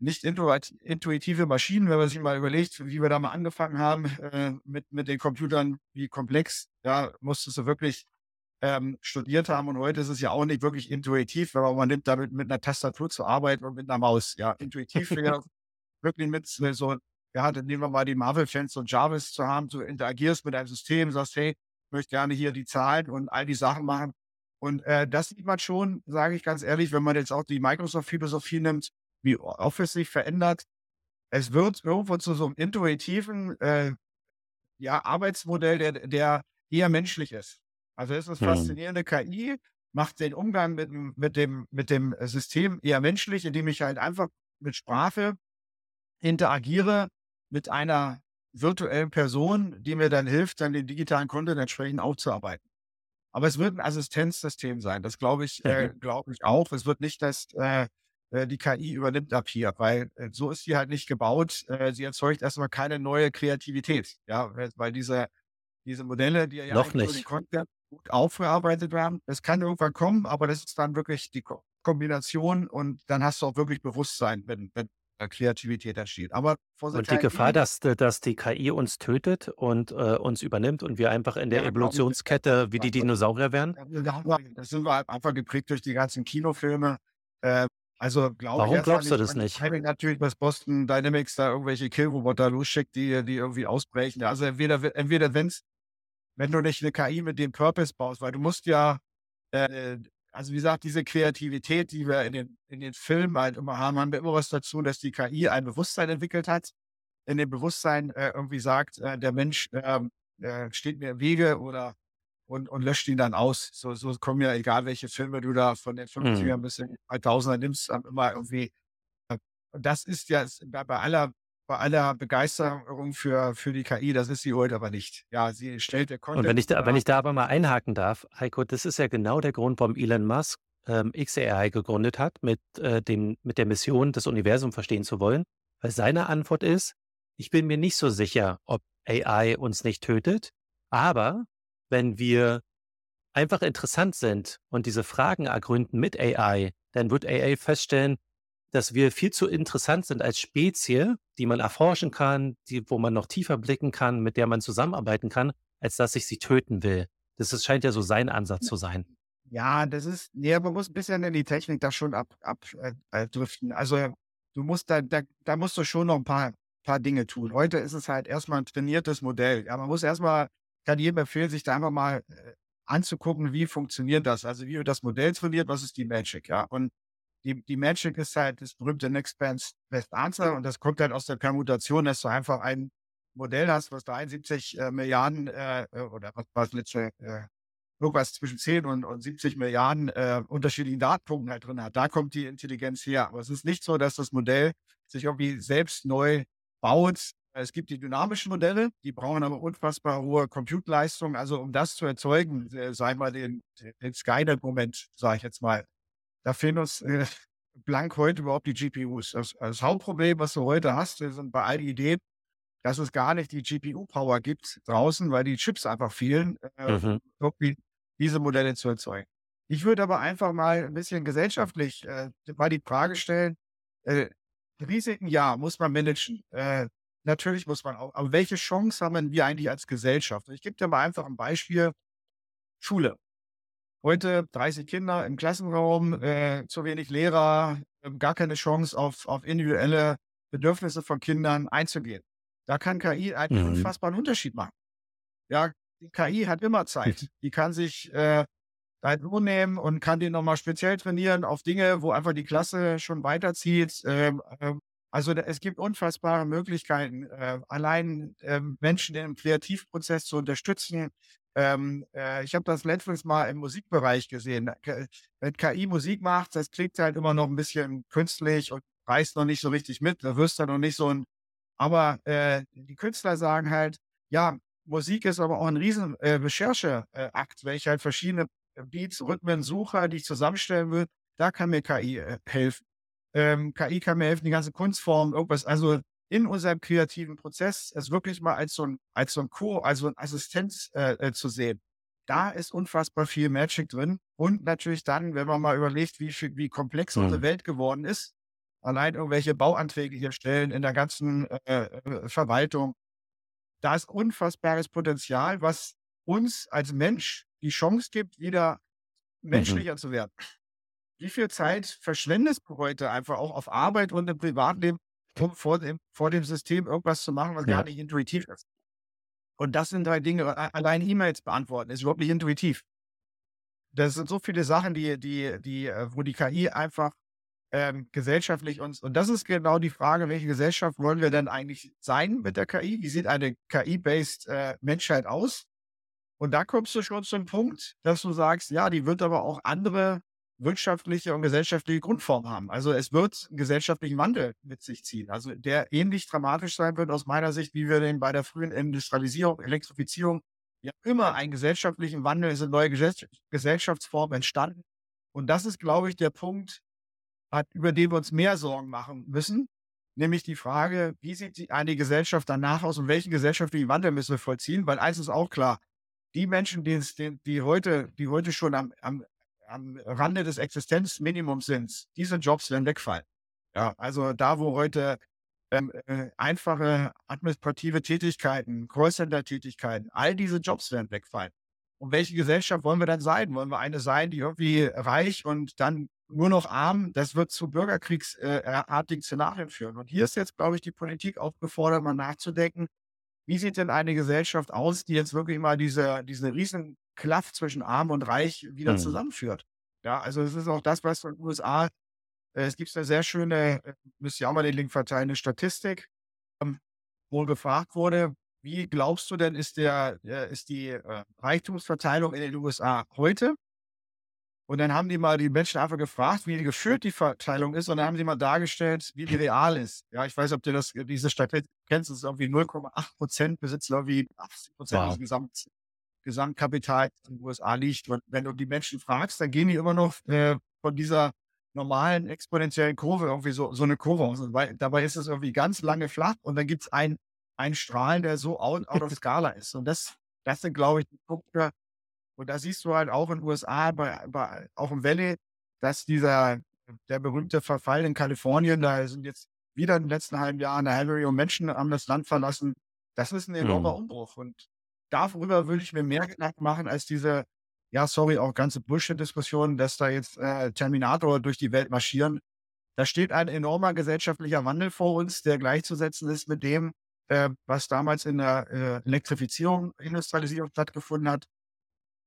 nicht intuitive Maschinen, wenn man sich mal überlegt, wie wir da mal angefangen haben äh, mit, mit den Computern, wie komplex, ja, musstest du wirklich ähm, studiert haben und heute ist es ja auch nicht wirklich intuitiv, weil man nimmt damit mit einer Tastatur zu arbeiten und mit einer Maus. Ja, intuitiv wäre wirklich mit so ja, dann nehmen wir mal die Marvel-Fans und Jarvis zu haben, du interagierst mit einem System, sagst, hey, ich möchte gerne hier die Zahlen und all die Sachen machen. Und äh, das sieht man schon, sage ich ganz ehrlich, wenn man jetzt auch die Microsoft-Philosophie nimmt, wie Office sich verändert. Es wird irgendwo zu so einem intuitiven äh, ja, Arbeitsmodell, der, der eher menschlich ist. Also es ist eine hm. faszinierende KI, macht den Umgang mit, mit, dem, mit dem System eher menschlich, indem ich halt einfach mit Sprache interagiere mit einer virtuellen Person, die mir dann hilft, dann den digitalen Content entsprechend aufzuarbeiten. Aber es wird ein Assistenzsystem sein. Das glaube ich, äh, glaube ich auch. Es wird nicht, dass äh, äh die KI übernimmt ab hier, weil äh, so ist sie halt nicht gebaut. Äh, sie erzeugt erstmal keine neue Kreativität. Ja, weil diese, diese Modelle, die ja Noch nicht. den Content gut aufgearbeitet werden, das kann irgendwann kommen, aber das ist dann wirklich die Kombination und dann hast du auch wirklich Bewusstsein, wenn, wenn Kreativität entsteht. Aber und die Gefahr, dass, dass die KI uns tötet und äh, uns übernimmt und wir einfach in der ja, genau, Evolutionskette wie die Dinosaurier werden? Das sind wir halt einfach geprägt durch die ganzen Kinofilme. Äh, also glaube Warum glaubst du das nicht? Natürlich, dass Boston Dynamics da irgendwelche Killroboter losschickt, die, die irgendwie ausbrechen. Also entweder, entweder wenn's, wenn du nicht eine KI mit dem Purpose baust, weil du musst ja äh, also wie gesagt, diese Kreativität, die wir in den, in den Filmen halt immer haben, haben wir immer was dazu, dass die KI ein Bewusstsein entwickelt hat. In dem Bewusstsein äh, irgendwie sagt, äh, der Mensch ähm, äh, steht mir im Wege oder und, und löscht ihn dann aus. So, so kommen ja, egal welche Filme du da von den 50ern mhm. bis in 2000er nimmst, immer irgendwie äh, Und das ist ja bei aller bei aller Begeisterung für, für die KI, das ist sie heute aber nicht. Ja, sie stellt der Content. Und wenn ich, da, wenn ich da aber mal einhaken darf, Heiko, das ist ja genau der Grund, warum Elon Musk ähm, XAI gegründet hat, mit, äh, dem, mit der Mission, das Universum verstehen zu wollen. Weil seine Antwort ist, ich bin mir nicht so sicher, ob AI uns nicht tötet, aber wenn wir einfach interessant sind und diese Fragen ergründen mit AI, dann wird AI feststellen, dass wir viel zu interessant sind als Spezie, die man erforschen kann, die, wo man noch tiefer blicken kann, mit der man zusammenarbeiten kann, als dass ich sie töten will. Das ist, scheint ja so sein Ansatz zu sein. Ja, das ist, nee, man muss ein bisschen in die Technik da schon abdriften. Ab, äh, also du musst da, da, da musst du schon noch ein paar, paar Dinge tun. Heute ist es halt erstmal ein trainiertes Modell. Ja, man muss erstmal, kann jedem empfehlen, sich da einfach mal äh, anzugucken, wie funktioniert das? Also wie wird das Modell trainiert, was ist die Magic, ja? Und die, die Magic ist halt das berühmte Next Best Answer und das kommt halt aus der Permutation, dass du einfach ein Modell hast, was 73 äh, Milliarden äh, oder was war es letzte, äh, irgendwas zwischen 10 und, und 70 Milliarden äh, unterschiedlichen Datenpunkten halt drin hat. Da kommt die Intelligenz her. Aber es ist nicht so, dass das Modell sich irgendwie selbst neu baut. Es gibt die dynamischen Modelle, die brauchen aber unfassbar hohe Compute-Leistung. Also um das zu erzeugen, äh, sei mal den, den Skynet-Moment, sage ich jetzt mal, da fehlen uns äh, blank heute überhaupt die GPUs. Das, das, Hauptproblem, was du heute hast, sind bei all die Ideen, dass es gar nicht die GPU-Power gibt draußen, weil die Chips einfach fehlen, äh, mhm. irgendwie diese Modelle zu erzeugen. Ich würde aber einfach mal ein bisschen gesellschaftlich äh, mal die Frage stellen, äh, Risiken, ja, muss man managen. Äh, natürlich muss man auch. Aber welche Chance haben wir eigentlich als Gesellschaft? Ich gebe dir mal einfach ein Beispiel. Schule. Heute 30 Kinder im Klassenraum, äh, zu wenig Lehrer, äh, gar keine Chance auf, auf individuelle Bedürfnisse von Kindern einzugehen. Da kann KI einen mhm. unfassbaren Unterschied machen. Ja, die KI hat immer Zeit. Die kann sich äh, Zeit nehmen und kann den nochmal speziell trainieren auf Dinge, wo einfach die Klasse schon weiterzieht. Ähm, ähm, also es gibt unfassbare Möglichkeiten, äh, allein äh, Menschen im Kreativprozess zu unterstützen. Ähm, äh, ich habe das letztens mal im Musikbereich gesehen. Wenn KI Musik macht, das klingt halt immer noch ein bisschen künstlich und reißt noch nicht so richtig mit. Da wirst du noch nicht so ein aber äh, die Künstler sagen halt, ja, Musik ist aber auch ein riesen äh, Rechercheakt, wenn ich halt verschiedene Beats, Rhythmen suche, die ich zusammenstellen will, da kann mir KI äh, helfen. Ähm, KI kann mir helfen, die ganze Kunstform, irgendwas, also in unserem kreativen Prozess es wirklich mal als so ein, als so ein Co, also ein Assistent äh, äh, zu sehen. Da ist unfassbar viel Magic drin. Und natürlich dann, wenn man mal überlegt, wie, wie komplex mhm. unsere Welt geworden ist, allein irgendwelche Bauanträge hier stellen in der ganzen äh, äh, Verwaltung. Da ist unfassbares Potenzial, was uns als Mensch die Chance gibt, wieder mhm. menschlicher mhm. zu werden. Wie viel Zeit verschwendest du heute einfach auch auf Arbeit und im Privatleben, um vor dem, vor dem System irgendwas zu machen, was ja. gar nicht intuitiv ist? Und das sind drei Dinge. Allein E-Mails beantworten ist überhaupt nicht intuitiv. Das sind so viele Sachen, die, die, die, äh, wo die KI einfach ähm, gesellschaftlich uns, und das ist genau die Frage, welche Gesellschaft wollen wir denn eigentlich sein mit der KI? Wie sieht eine KI-based äh, Menschheit aus? Und da kommst du schon zum Punkt, dass du sagst, ja, die wird aber auch andere wirtschaftliche und gesellschaftliche Grundformen haben. Also es wird einen gesellschaftlichen Wandel mit sich ziehen. Also der ähnlich dramatisch sein wird aus meiner Sicht, wie wir den bei der frühen Industrialisierung, Elektrifizierung, ja immer einen gesellschaftlichen Wandel, es sind neue Gesellschaftsformen entstanden. Und das ist, glaube ich, der Punkt, über den wir uns mehr Sorgen machen müssen, nämlich die Frage, wie sieht eine Gesellschaft danach aus und welchen gesellschaftlichen Wandel müssen wir vollziehen? Weil eins ist auch klar, die Menschen, die, die, heute, die heute schon am, am, am Rande des Existenzminimums sind, diese Jobs werden wegfallen. Ja, also da, wo heute ähm, äh, einfache administrative Tätigkeiten, Callcenter-Tätigkeiten, all diese Jobs werden wegfallen. Und welche Gesellschaft wollen wir dann sein? Wollen wir eine sein, die irgendwie reich und dann nur noch arm, das wird zu bürgerkriegsartigen Szenarien führen. Und hier ist jetzt, glaube ich, die Politik aufgefordert, mal nachzudenken, wie sieht denn eine Gesellschaft aus, die jetzt wirklich mal diese, diese riesen Klaff zwischen Arm und Reich wieder mhm. zusammenführt? Ja, also es ist auch das, was in den USA, äh, es gibt eine sehr schöne, äh, müsst ihr auch mal den Link verteilen, eine Statistik, ähm, wo gefragt wurde, wie glaubst du denn, ist der, äh, ist die äh, Reichtumsverteilung in den USA heute? Und dann haben die mal die Menschen einfach gefragt, wie geführt die Verteilung ist. Und dann haben sie mal dargestellt, wie die real ist. Ja, ich weiß, ob du das, diese Statistik kennst. Das ist irgendwie 0,8 Prozent besitzen irgendwie 80 Prozent wow. des Gesamt, Gesamtkapitals in den USA liegt. Und wenn du die Menschen fragst, dann gehen die immer noch äh, von dieser normalen exponentiellen Kurve irgendwie so, so eine Kurve aus. Weil, dabei ist es irgendwie ganz lange flach und dann gibt es ein, einen Strahlen, der so out, out of Skala ist. Und das, das sind, glaube ich, die Punkte, und da siehst du halt auch in den USA, bei, bei, auch im Valley, dass dieser, der berühmte Verfall in Kalifornien, da sind jetzt wieder in den letzten halben Jahren eine halbe Million Menschen haben das Land verlassen. Das ist ein enormer mhm. Umbruch. Und darüber würde ich mir mehr Gedanken machen als diese, ja, sorry, auch ganze Bullshit-Diskussion, dass da jetzt äh, Terminator durch die Welt marschieren. Da steht ein enormer gesellschaftlicher Wandel vor uns, der gleichzusetzen ist mit dem, äh, was damals in der äh, Elektrifizierung, Industrialisierung stattgefunden hat.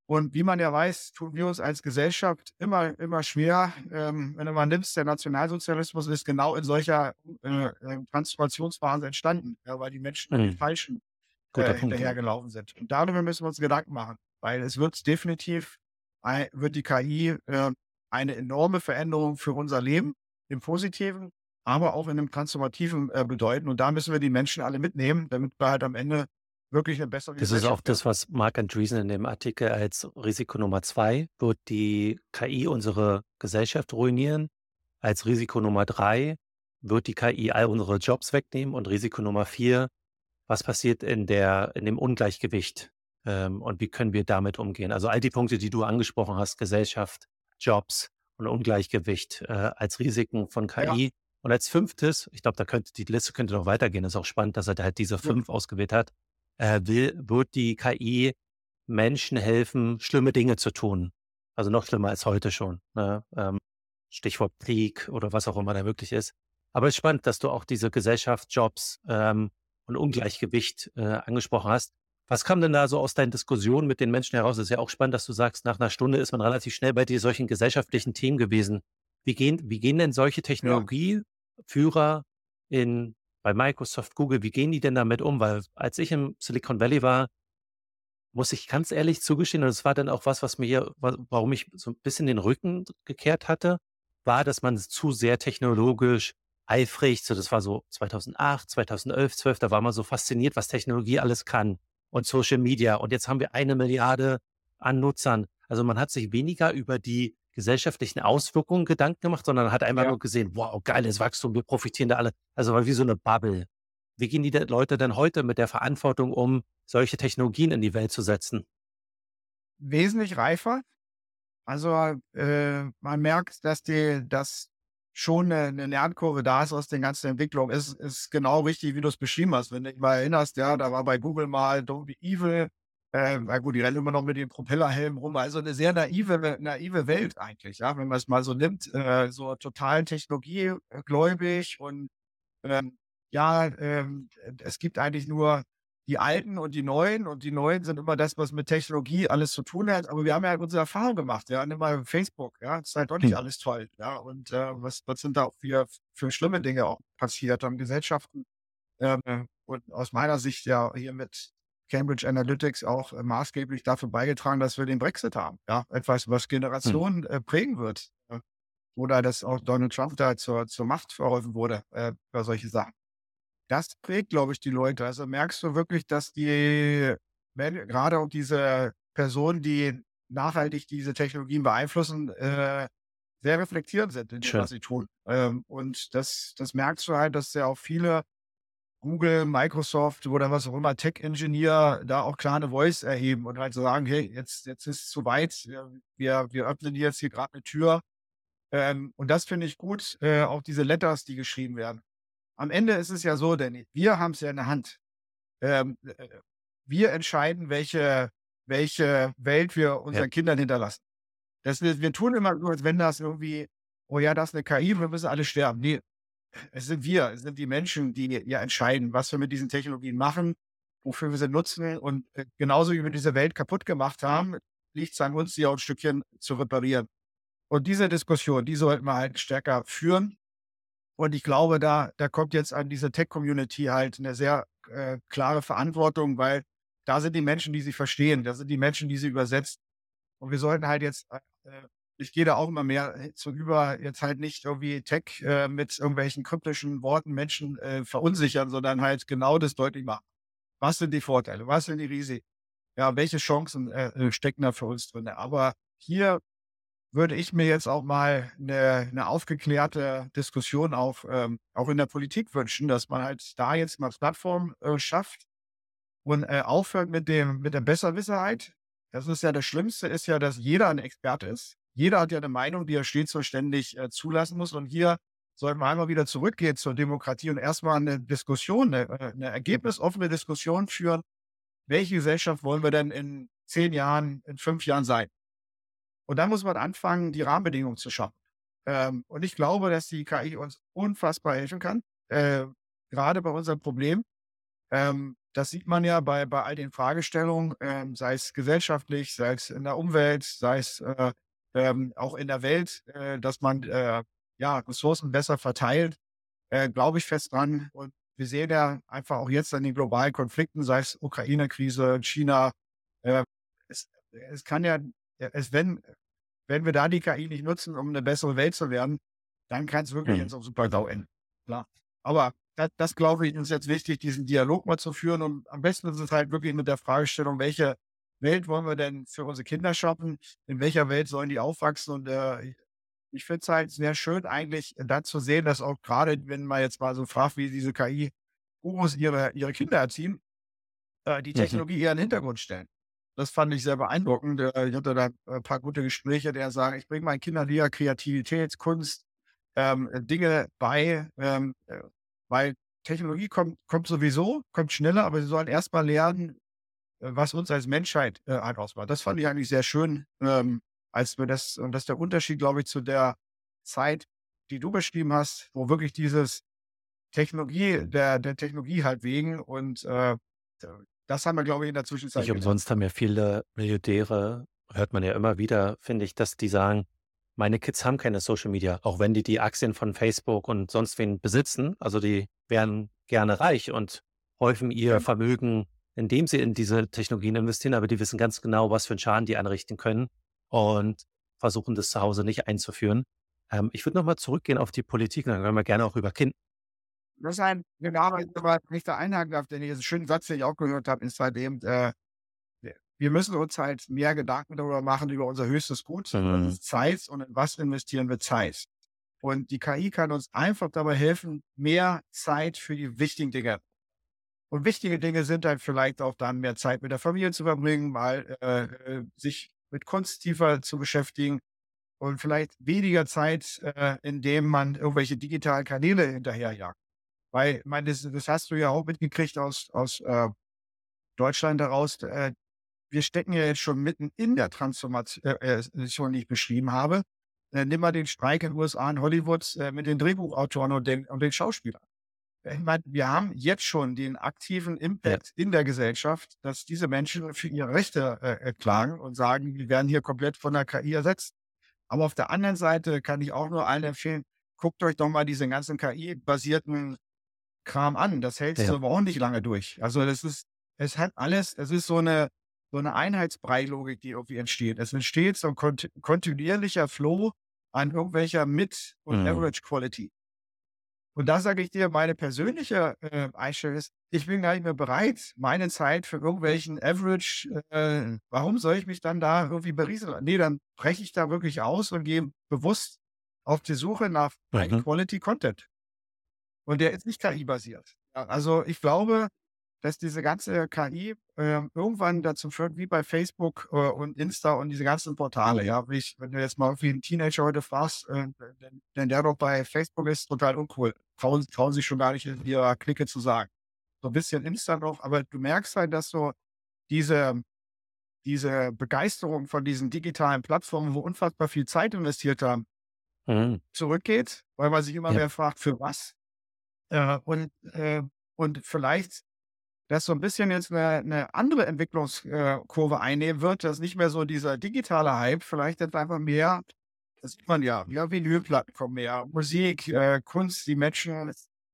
Und wie man ja weiß, tun wir uns als Gesellschaft immer, immer schwer. Ähm, wenn du mal nimmst, der Nationalsozialismus ist genau in solcher äh, äh Transformationsphase entstanden, ja, weil die Menschen mhm. den falschen äh, hinterhergelaufen sind. Und darüber müssen wir uns Gedanken machen, weil es wird definitiv, wird die KI äh, eine enorme Veränderung für unser Leben im Positiven, aber auch in einem transformativen äh, bedeuten. Und da müssen wir die Menschen alle mitnehmen, damit wir halt am Ende wirklich eine bessere Das ist auch das, was Mark Andreessen in dem Artikel als Risiko Nummer zwei, wird die KI unsere Gesellschaft ruinieren. Als Risiko Nummer drei wird die KI all unsere Jobs wegnehmen. Und Risiko Nummer vier, was passiert in der, in dem Ungleichgewicht? Ähm, und wie können wir damit umgehen? Also all die Punkte, die du angesprochen hast, Gesellschaft, Jobs und Ungleichgewicht äh, als Risiken von KI. Ja. Und als fünftes, ich glaube, da könnte die Liste könnte noch weitergehen. Ist auch spannend, dass er halt diese fünf ja. ausgewählt hat äh, will, wird die KI Menschen helfen, schlimme Dinge zu tun. Also noch schlimmer als heute schon. Ne? Ähm, Stichwort Krieg oder was auch immer da möglich ist. Aber es ist spannend, dass du auch diese Gesellschaft, Jobs ähm, und Ungleichgewicht äh, angesprochen hast. Was kam denn da so aus deinen Diskussionen mit den Menschen heraus? Es ist ja auch spannend, dass du sagst, nach einer Stunde ist man relativ schnell bei dir solchen gesellschaftlichen Themen gewesen. Wie gehen, wie gehen denn solche Technologieführer in bei Microsoft, Google, wie gehen die denn damit um? Weil als ich im Silicon Valley war, muss ich ganz ehrlich zugestehen, und es war dann auch was, was mir hier, warum ich so ein bisschen den Rücken gekehrt hatte, war, dass man zu sehr technologisch eifrig, so das war so 2008, 2011, 12, da war man so fasziniert, was Technologie alles kann und Social Media. Und jetzt haben wir eine Milliarde an Nutzern. Also man hat sich weniger über die gesellschaftlichen Auswirkungen Gedanken gemacht, sondern hat einfach ja. nur gesehen, wow, geiles Wachstum, wir profitieren da alle. Also war wie so eine Bubble. Wie gehen die Leute denn heute mit der Verantwortung um, solche Technologien in die Welt zu setzen? Wesentlich reifer. Also äh, man merkt, dass die, dass schon eine, eine Lernkurve da ist aus den ganzen Entwicklungen. Ist, ist genau richtig, wie du es beschrieben hast. Wenn du dich mal erinnerst, ja, da war bei Google mal Don't Be Evil, äh, na gut, die rennen immer noch mit dem Propellerhelm rum. Also eine sehr naive, naive Welt eigentlich, ja, wenn man es mal so nimmt, äh, so total technologiegläubig und ähm, ja, ähm, es gibt eigentlich nur die Alten und die Neuen und die Neuen sind immer das, was mit Technologie alles zu tun hat. Aber wir haben ja halt unsere Erfahrung gemacht, ja, nimm mal Facebook, ja, es ist halt doch nicht hm. alles toll, ja, und äh, was, was sind da auch für, für schlimme Dinge auch passiert haben, Gesellschaften ähm, und aus meiner Sicht ja hier mit Cambridge Analytics auch äh, maßgeblich dafür beigetragen, dass wir den Brexit haben. Ja, etwas, was hm. Generationen äh, prägen wird. Oder dass auch Donald Trump da zur, zur Macht verholfen wurde äh, über solche Sachen. Das prägt, glaube ich, die Leute. Also merkst du wirklich, dass die, gerade auch diese Personen, die nachhaltig diese Technologien beeinflussen, äh, sehr reflektierend sind in dem, was sie tun. Ähm, und das, das merkst du halt, dass ja auch viele Google, Microsoft oder was auch immer, Tech-Engineer da auch klar eine Voice erheben und halt sagen, hey, jetzt, jetzt ist es zu weit, wir, wir öffnen jetzt hier gerade eine Tür. Ähm, und das finde ich gut, äh, auch diese Letters, die geschrieben werden. Am Ende ist es ja so, Danny, wir haben es ja in der Hand. Ähm, äh, wir entscheiden, welche, welche Welt wir unseren ja. Kindern hinterlassen. Das, wir, wir tun immer nur, als wenn das irgendwie, oh ja, das ist eine KI, wir müssen alle sterben. Nee, es sind wir, es sind die Menschen, die ja entscheiden, was wir mit diesen Technologien machen, wofür wir sie nutzen. Und äh, genauso wie wir diese Welt kaputt gemacht haben, liegt es an uns, sie auch ein Stückchen zu reparieren. Und diese Diskussion, die sollten wir halt stärker führen. Und ich glaube, da, da kommt jetzt an diese Tech-Community halt eine sehr äh, klare Verantwortung, weil da sind die Menschen, die sie verstehen, da sind die Menschen, die sie übersetzen. Und wir sollten halt jetzt äh, ich gehe da auch immer mehr zu über, jetzt halt nicht irgendwie Tech äh, mit irgendwelchen kryptischen Worten Menschen äh, verunsichern, sondern halt genau das deutlich machen. Was sind die Vorteile? Was sind die Risiken? Ja, welche Chancen äh, äh stecken da für uns drin? Aber hier würde ich mir jetzt auch mal eine, eine aufgeklärte Diskussion auch, ähm, auch in der Politik wünschen, dass man halt da jetzt mal Plattform äh, schafft und äh, aufhört mit dem, mit der Besserwisserheit. Das ist ja das Schlimmste, ist ja, dass jeder ein Experte ist. Jeder hat ja eine Meinung, die er stets und ständig äh, zulassen muss. Und hier sollten wir einmal wieder zurückgehen zur Demokratie und erstmal eine Diskussion, eine, äh, eine ergebnisoffene Diskussion führen. Welche Gesellschaft wollen wir denn in zehn Jahren, in fünf Jahren sein? Und dann muss man anfangen, die Rahmenbedingungen zu schaffen. Ähm, und ich glaube, dass die KI uns unfassbar helfen kann, äh, gerade bei unserem Problem. Ähm, das sieht man ja bei, bei all den Fragestellungen, ähm, sei es gesellschaftlich, sei es in der Umwelt, sei es äh, ähm, auch in der Welt, äh, dass man äh, ja, Ressourcen besser verteilt, äh, glaube ich fest dran. Und wir sehen ja einfach auch jetzt an den globalen Konflikten, sei es Ukraine-Krise, China. Äh, es, es kann ja, es, wenn, wenn wir da die KI nicht nutzen, um eine bessere Welt zu werden, dann kann es wirklich mhm. jetzt auf Super-GAU enden. Klar. Aber das, das glaube ich, ist jetzt wichtig, diesen Dialog mal zu führen. Und am besten ist es halt wirklich mit der Fragestellung, welche Welt wollen wir denn für unsere Kinder schaffen? In welcher Welt sollen die aufwachsen? Und äh, ich finde es halt sehr schön, eigentlich da zu sehen, dass auch gerade, wenn man jetzt mal so fragt, wie diese KI-Gurus ihre, ihre Kinder erziehen, äh, die mhm. Technologie mhm. eher in den Hintergrund stellen. Das fand ich sehr beeindruckend. Äh, ich hatte da ein paar gute Gespräche, der sagen, ich bringe meinen Kindern eher Kreativität, Kunst, ähm, Dinge bei, ähm, äh, weil Technologie kommt, kommt sowieso, kommt schneller, aber sie sollen erstmal lernen, äh, was uns als Menschheit äh, halt ausmacht. Das fand ich eigentlich sehr schön, ähm, als wir das, und das ist der Unterschied, glaube ich, zu der Zeit, die du beschrieben hast, wo wirklich dieses Technologie, der, der Technologie halt wegen und äh, das haben wir, glaube ich, in der Zwischenzeit. Nicht umsonst haben ja viele Milliardäre, hört man ja immer wieder, finde ich, dass die sagen, meine Kids haben keine Social Media, auch wenn die die Aktien von Facebook und sonst wen besitzen. Also die wären gerne reich und häufen ihr ja. Vermögen, indem sie in diese Technologien investieren, aber die wissen ganz genau, was für einen Schaden die anrichten können und versuchen das zu Hause nicht einzuführen. Ähm, ich würde nochmal zurückgehen auf die Politik, dann können wir gerne auch über Kind. Das ist ein, genau, wenn ich da einhaken darf, denn diesen schönen Satz, den ich auch gehört habe, ist halt eben, äh, wir müssen uns halt mehr Gedanken darüber machen, über unser höchstes Gut, mhm. das ist Zeit und in was investieren wir Zeit. Und die KI kann uns einfach dabei helfen, mehr Zeit für die wichtigen Dinge. Und wichtige Dinge sind halt vielleicht auch dann mehr Zeit mit der Familie zu verbringen, mal äh, äh sich mit Kunst tiefer zu beschäftigen und vielleicht weniger Zeit, äh, indem man irgendwelche digitalen Kanäle hinterherjagt. Weil, ich meine, das, das hast du ja auch mitgekriegt aus, aus äh, Deutschland heraus. Äh, wir stecken ja jetzt schon mitten in der Transformation, äh, äh die ich beschrieben habe. Äh, nimm mal den Streik in den USA in Hollywood äh, mit den Drehbuchautoren und den, und den Schauspielern. Ich meine, wir haben jetzt schon den aktiven Impact ja. in der Gesellschaft, dass diese Menschen für ihre Rechte äh, klagen und sagen, wir werden hier komplett von der KI ersetzt. Aber auf der anderen Seite kann ich auch nur allen empfehlen, guckt euch doch mal diese ganzen KI-basierten Kram an. Das hält ja. aber auch nicht lange durch. Also das ist, es hat alles, es ist so eine, so eine Einheitsbrei-Logik, die irgendwie entsteht. Es entsteht so ein kont kontinuierlicher Flow an irgendwelcher Mid- und mhm. Average-Quality. Und da sage ich dir, meine persönliche äh, Einstellung ist, ich bin gar nicht mehr bereit, meine Zeit für irgendwelchen Average, äh, warum soll ich mich dann da irgendwie berieseln? Nee, dann breche ich da wirklich aus und gehe bewusst auf die Suche nach mhm. Quality Content. Und der ist nicht KI-basiert. Also ich glaube, dass diese ganze KI äh, irgendwann dazu führt, wie bei Facebook äh, und Insta und diese ganzen Portale. Ja, ich, wenn du jetzt mal wie ein Teenager heute fragst, äh, denn, denn der doch bei Facebook ist, total uncool. Trauen, trauen sich schon gar nicht in ihrer Clique zu sagen. So ein bisschen Insta drauf, aber du merkst halt, dass so diese, diese Begeisterung von diesen digitalen Plattformen, wo unfassbar viel Zeit investiert haben, mhm. zurückgeht, weil man sich immer ja. mehr fragt, für was? Äh, und, äh, und vielleicht dass so ein bisschen jetzt eine, eine andere Entwicklungskurve einnehmen wird, dass nicht mehr so dieser digitale Hype, vielleicht jetzt einfach mehr, das sieht man ja, ja, Vinylplatten kommen mehr, Musik, äh, Kunst, die Menschen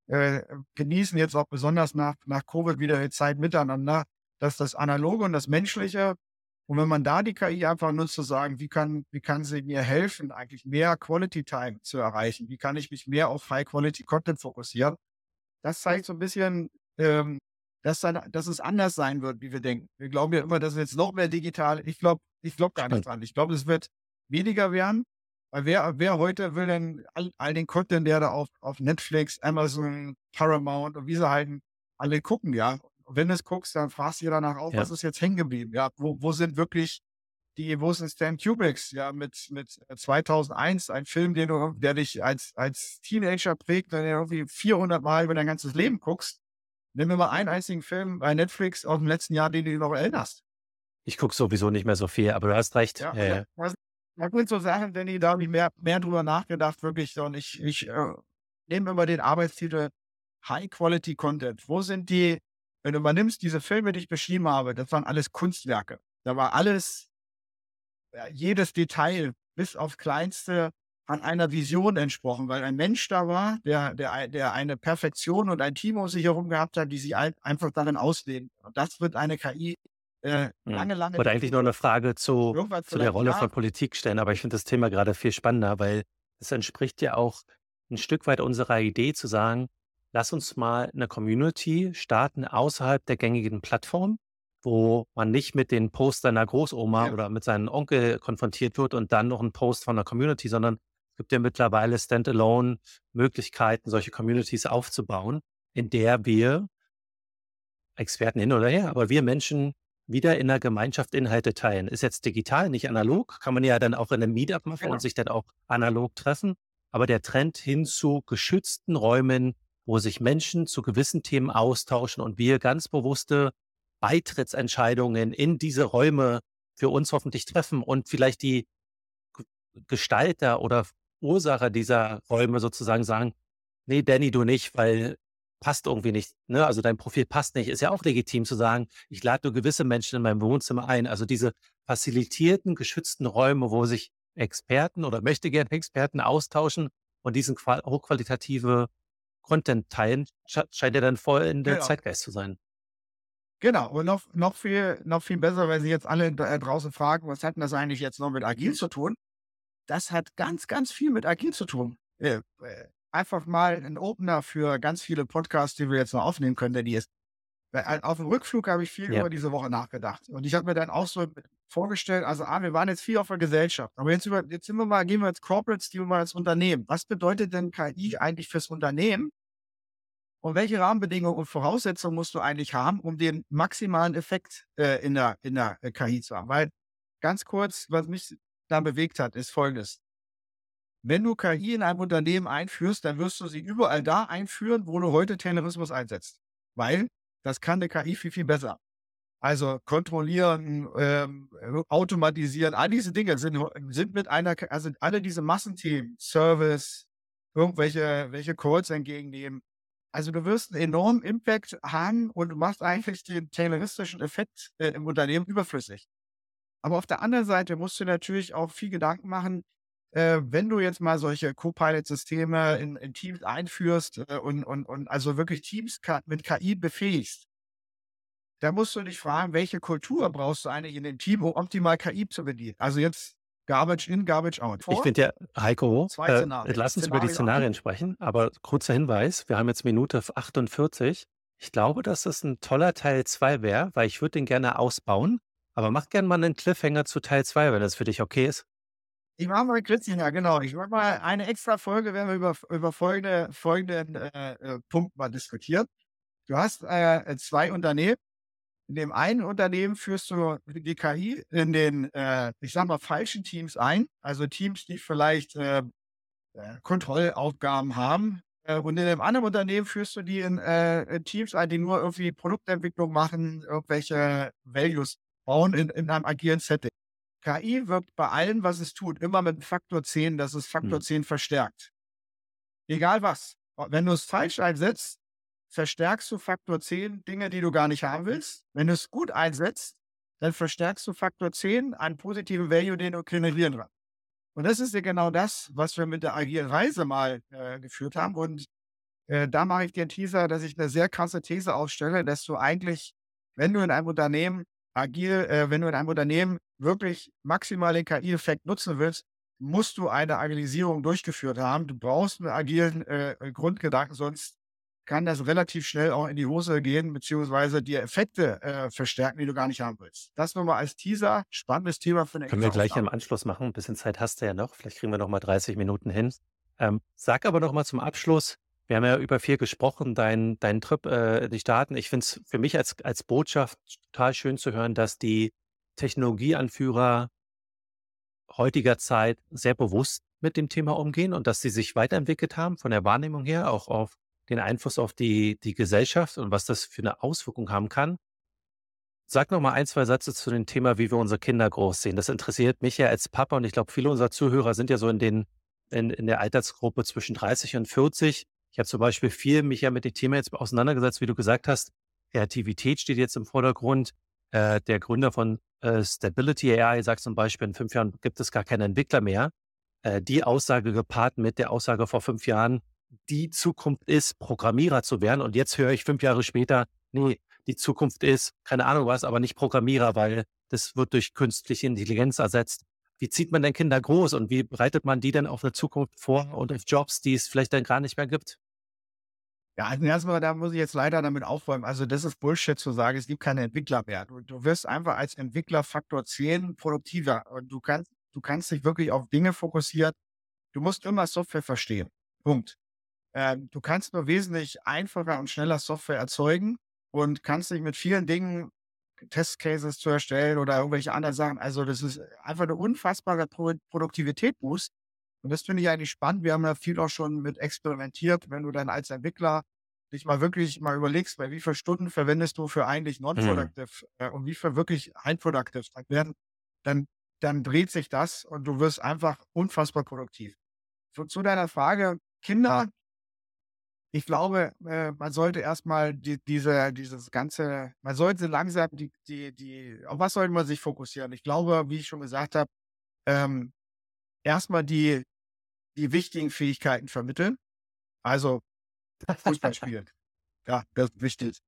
äh, genießen jetzt auch besonders nach, nach Covid wieder die Zeit miteinander, dass das Analoge und das Menschliche Und wenn man da die KI einfach nutzt, zu sagen, wie kann, wie kann sie mir helfen, eigentlich mehr Quality Time zu erreichen? Wie kann ich mich mehr auf High Quality Content fokussieren? Das zeigt so ein bisschen, ähm, dass, dann, dass es anders sein wird, wie wir denken. Wir glauben ja immer, dass es jetzt noch mehr digital, ich glaube, ich glaube gar nicht dran. Ich glaube, es wird weniger werden. Weil wer, wer heute will denn all, all den Content, der da auf, auf Netflix, Amazon, Paramount und wie sie halten, alle gucken, ja. Wenn du es guckst, dann fragst du dir danach auch, ja. was ist jetzt hängen geblieben? Ja, wo, wo sind wirklich die, wo denn Stan Kubricks? Ja, mit, mit 2001, ein Film, den du, der dich als, als Teenager prägt, der irgendwie 400 Mal über dein ganzes Leben guckst. Nimm mir mal einen einzigen Film bei Netflix aus dem letzten Jahr, den du noch erinnerst. Ich gucke sowieso nicht mehr so viel, aber du hast recht. Ja, ja. ja. Man könnte so Sachen, Danny, da habe ich mehr, mehr drüber nachgedacht, wirklich. Und ich, ich äh, nehme immer den Arbeitstitel High Quality Content. Wo sind die, wenn du übernimmst, diese Filme, die ich beschrieben habe, das waren alles Kunstwerke. Da war alles, ja, jedes Detail bis aufs Kleinste an einer Vision entsprochen, weil ein Mensch da war, der, der, der eine Perfektion und ein Team um sich herum gehabt hat, die sich einfach darin ausleben. Und das wird eine KI äh, lange, lange. Ich wollte eigentlich noch eine Frage zu, zu der Rolle ja. von Politik stellen, aber ich finde das Thema gerade viel spannender, weil es entspricht ja auch ein Stück weit unserer Idee zu sagen, lass uns mal eine Community starten außerhalb der gängigen Plattform, wo man nicht mit den Post seiner Großoma ja. oder mit seinem Onkel konfrontiert wird und dann noch ein Post von der Community, sondern es gibt ja mittlerweile Standalone Möglichkeiten, solche Communities aufzubauen, in der wir Experten hin oder her, aber wir Menschen wieder in der Gemeinschaft Inhalte teilen. Ist jetzt digital, nicht analog, kann man ja dann auch in einem Meetup machen genau. und sich dann auch analog treffen. Aber der Trend hin zu geschützten Räumen, wo sich Menschen zu gewissen Themen austauschen und wir ganz bewusste Beitrittsentscheidungen in diese Räume für uns hoffentlich treffen und vielleicht die Gestalter oder Ursache dieser Räume sozusagen sagen, nee, Danny, du nicht, weil passt irgendwie nicht, ne? also dein Profil passt nicht, ist ja auch legitim zu sagen, ich lade nur gewisse Menschen in meinem Wohnzimmer ein. Also diese facilitierten, geschützten Räume, wo sich Experten oder möchte gerne Experten austauschen und diesen hochqualitative Content teilen, scheint ja dann voll in der genau. Zeitgeist zu sein. Genau, und noch, noch, viel, noch viel besser, weil Sie jetzt alle äh, draußen fragen, was hat denn das eigentlich jetzt noch mit Agil zu tun? Das hat ganz, ganz viel mit Agil zu tun. Äh, äh, einfach mal ein Opener für ganz viele Podcasts, die wir jetzt noch aufnehmen können, denn die ist. Auf dem Rückflug habe ich viel ja. über diese Woche nachgedacht. Und ich habe mir dann auch so vorgestellt, also ah, wir waren jetzt viel auf der Gesellschaft, aber jetzt, über, jetzt sind wir mal, gehen wir jetzt Corporates, gehen wir mal ins Unternehmen. Was bedeutet denn KI eigentlich fürs Unternehmen? Und welche Rahmenbedingungen und Voraussetzungen musst du eigentlich haben, um den maximalen Effekt äh, in, der, in der äh, KI zu haben? Weil ganz kurz, was mich da bewegt hat, ist folgendes. Wenn du KI in einem Unternehmen einführst, dann wirst du sie überall da einführen, wo du heute Terrorismus einsetzt. Weil das kann eine KI viel, viel besser. Also kontrollieren, ähm, automatisieren, all diese Dinge sind, sind mit einer, also alle diese Massenthemen, Service, irgendwelche welche Calls entgegennehmen. Also du wirst einen enormen Impact haben und du machst eigentlich den terroristischen Effekt äh, im Unternehmen überflüssig. Aber auf der anderen Seite musst du natürlich auch viel Gedanken machen, äh, wenn du jetzt mal solche Copilot-Systeme in, in, Teams einführst äh, und, und, und also wirklich Teams mit KI befähigst, da musst du dich fragen, welche Kultur brauchst du eigentlich in dem Team, um optimal KI zu bedienen? Also jetzt Garbage in, Garbage out. Vor. Ich finde ja, Heiko, äh, lass uns über die Szenarien sprechen, aber kurzer Hinweis, wir haben jetzt Minute 48. Ich glaube, dass das ein toller Teil 2 wäre, weil ich würde den gerne ausbauen, aber mach gerne mal einen Cliffhanger zu Teil 2, wenn das für dich okay ist. Ich mache mal Christian, ja genau. Ich mache mal eine extra Folge, wenn wir über, über folgende, folgenden äh, äh, Punkt mal diskutieren. Du hast äh, zwei Unternehmen. In dem einen Unternehmen führst du die KI in den, äh, ich sag mal, falschen Teams ein. Also Teams, die vielleicht äh, äh Kontrollaufgaben haben. Äh, und in dem anderen Unternehmen führst du die in, in Teams ein, die nur irgendwie Produktentwicklung machen, irgendwelche Values bauen in, in einem agilen Setting. KI wirkt bei allem, was es tut, immer mit Faktor 10, dass es Faktor mhm. 10 verstärkt. Egal was. Wenn du es falsch einsetzt, verstärkst du Faktor 10 Dinge, die du gar nicht haben willst. Wenn du es gut einsetzt, dann verstärkst du Faktor 10 einen positiven Value, den du generieren kannst. Und das ist ja genau das, was wir mit der agilen Reise mal äh, geführt haben. Und äh, da mache ich dir einen Teaser, dass ich eine sehr krasse These aufstelle, dass du eigentlich, wenn du in einem Unternehmen agil, äh, wenn du in einem Unternehmen wirklich maximal den KI-Effekt nutzen willst, musst du eine Agilisierung durchgeführt haben. Du brauchst einen agilen äh, Grundgedanken, sonst kann das relativ schnell auch in die Hose gehen, beziehungsweise die Effekte äh, verstärken, die du gar nicht haben willst. Das nur mal als Teaser. Spannendes Thema für eine Können wir gleich im Anschluss machen. Ein bisschen Zeit hast du ja noch. Vielleicht kriegen wir noch mal 30 Minuten hin. Ähm, sag aber noch mal zum Abschluss, wir haben ja über viel gesprochen, dein, dein Trip äh, die Staaten. Ich finde es für mich als, als Botschaft total schön zu hören, dass die Technologieanführer heutiger Zeit sehr bewusst mit dem Thema umgehen und dass sie sich weiterentwickelt haben von der Wahrnehmung her, auch auf den Einfluss auf die, die Gesellschaft und was das für eine Auswirkung haben kann. Sag noch mal ein, zwei Sätze zu dem Thema, wie wir unsere Kinder großziehen. Das interessiert mich ja als Papa und ich glaube, viele unserer Zuhörer sind ja so in, den, in, in der Altersgruppe zwischen 30 und 40. Ich habe zum Beispiel viel mich ja mit dem Thema jetzt auseinandergesetzt, wie du gesagt hast. Kreativität steht jetzt im Vordergrund. Äh, der Gründer von äh, Stability AI sagt zum Beispiel, in fünf Jahren gibt es gar keine Entwickler mehr. Äh, die Aussage gepaart mit der Aussage vor fünf Jahren, die Zukunft ist, Programmierer zu werden. Und jetzt höre ich fünf Jahre später, nee, die Zukunft ist, keine Ahnung was, aber nicht Programmierer, weil das wird durch künstliche Intelligenz ersetzt. Wie zieht man denn Kinder groß und wie bereitet man die denn auf eine Zukunft vor und auf Jobs, die es vielleicht dann gar nicht mehr gibt? Ja, also erstmal, da muss ich jetzt leider damit aufräumen. Also, das ist Bullshit zu sagen, es gibt keine Entwickler mehr. Du, du wirst einfach als Entwickler Faktor 10 produktiver und du kannst, du kannst dich wirklich auf Dinge fokussieren. Du musst immer Software verstehen. Punkt. Ähm, du kannst nur wesentlich einfacher und schneller Software erzeugen und kannst dich mit vielen Dingen, Testcases zu erstellen oder irgendwelche anderen Sachen. Also das ist einfach eine unfassbare Pro Produktivität-Boost. Und das finde ich eigentlich spannend. Wir haben ja viel auch schon mit experimentiert, wenn du dann als Entwickler dich mal wirklich mal überlegst, bei wie viele Stunden verwendest du für eigentlich mhm. non-productive mhm. äh, und wie viel wirklich ein-productive, dann, dann, dann dreht sich das und du wirst einfach unfassbar produktiv. So, zu deiner Frage, Kinder, ich glaube, äh, man sollte erstmal die, diese, dieses ganze, man sollte langsam die, die, die, auf was sollte man sich fokussieren? Ich glaube, wie ich schon gesagt habe, ähm, erstmal die, die wichtigen Fähigkeiten vermitteln. Also Fußball spielen. ja, das ist wichtig.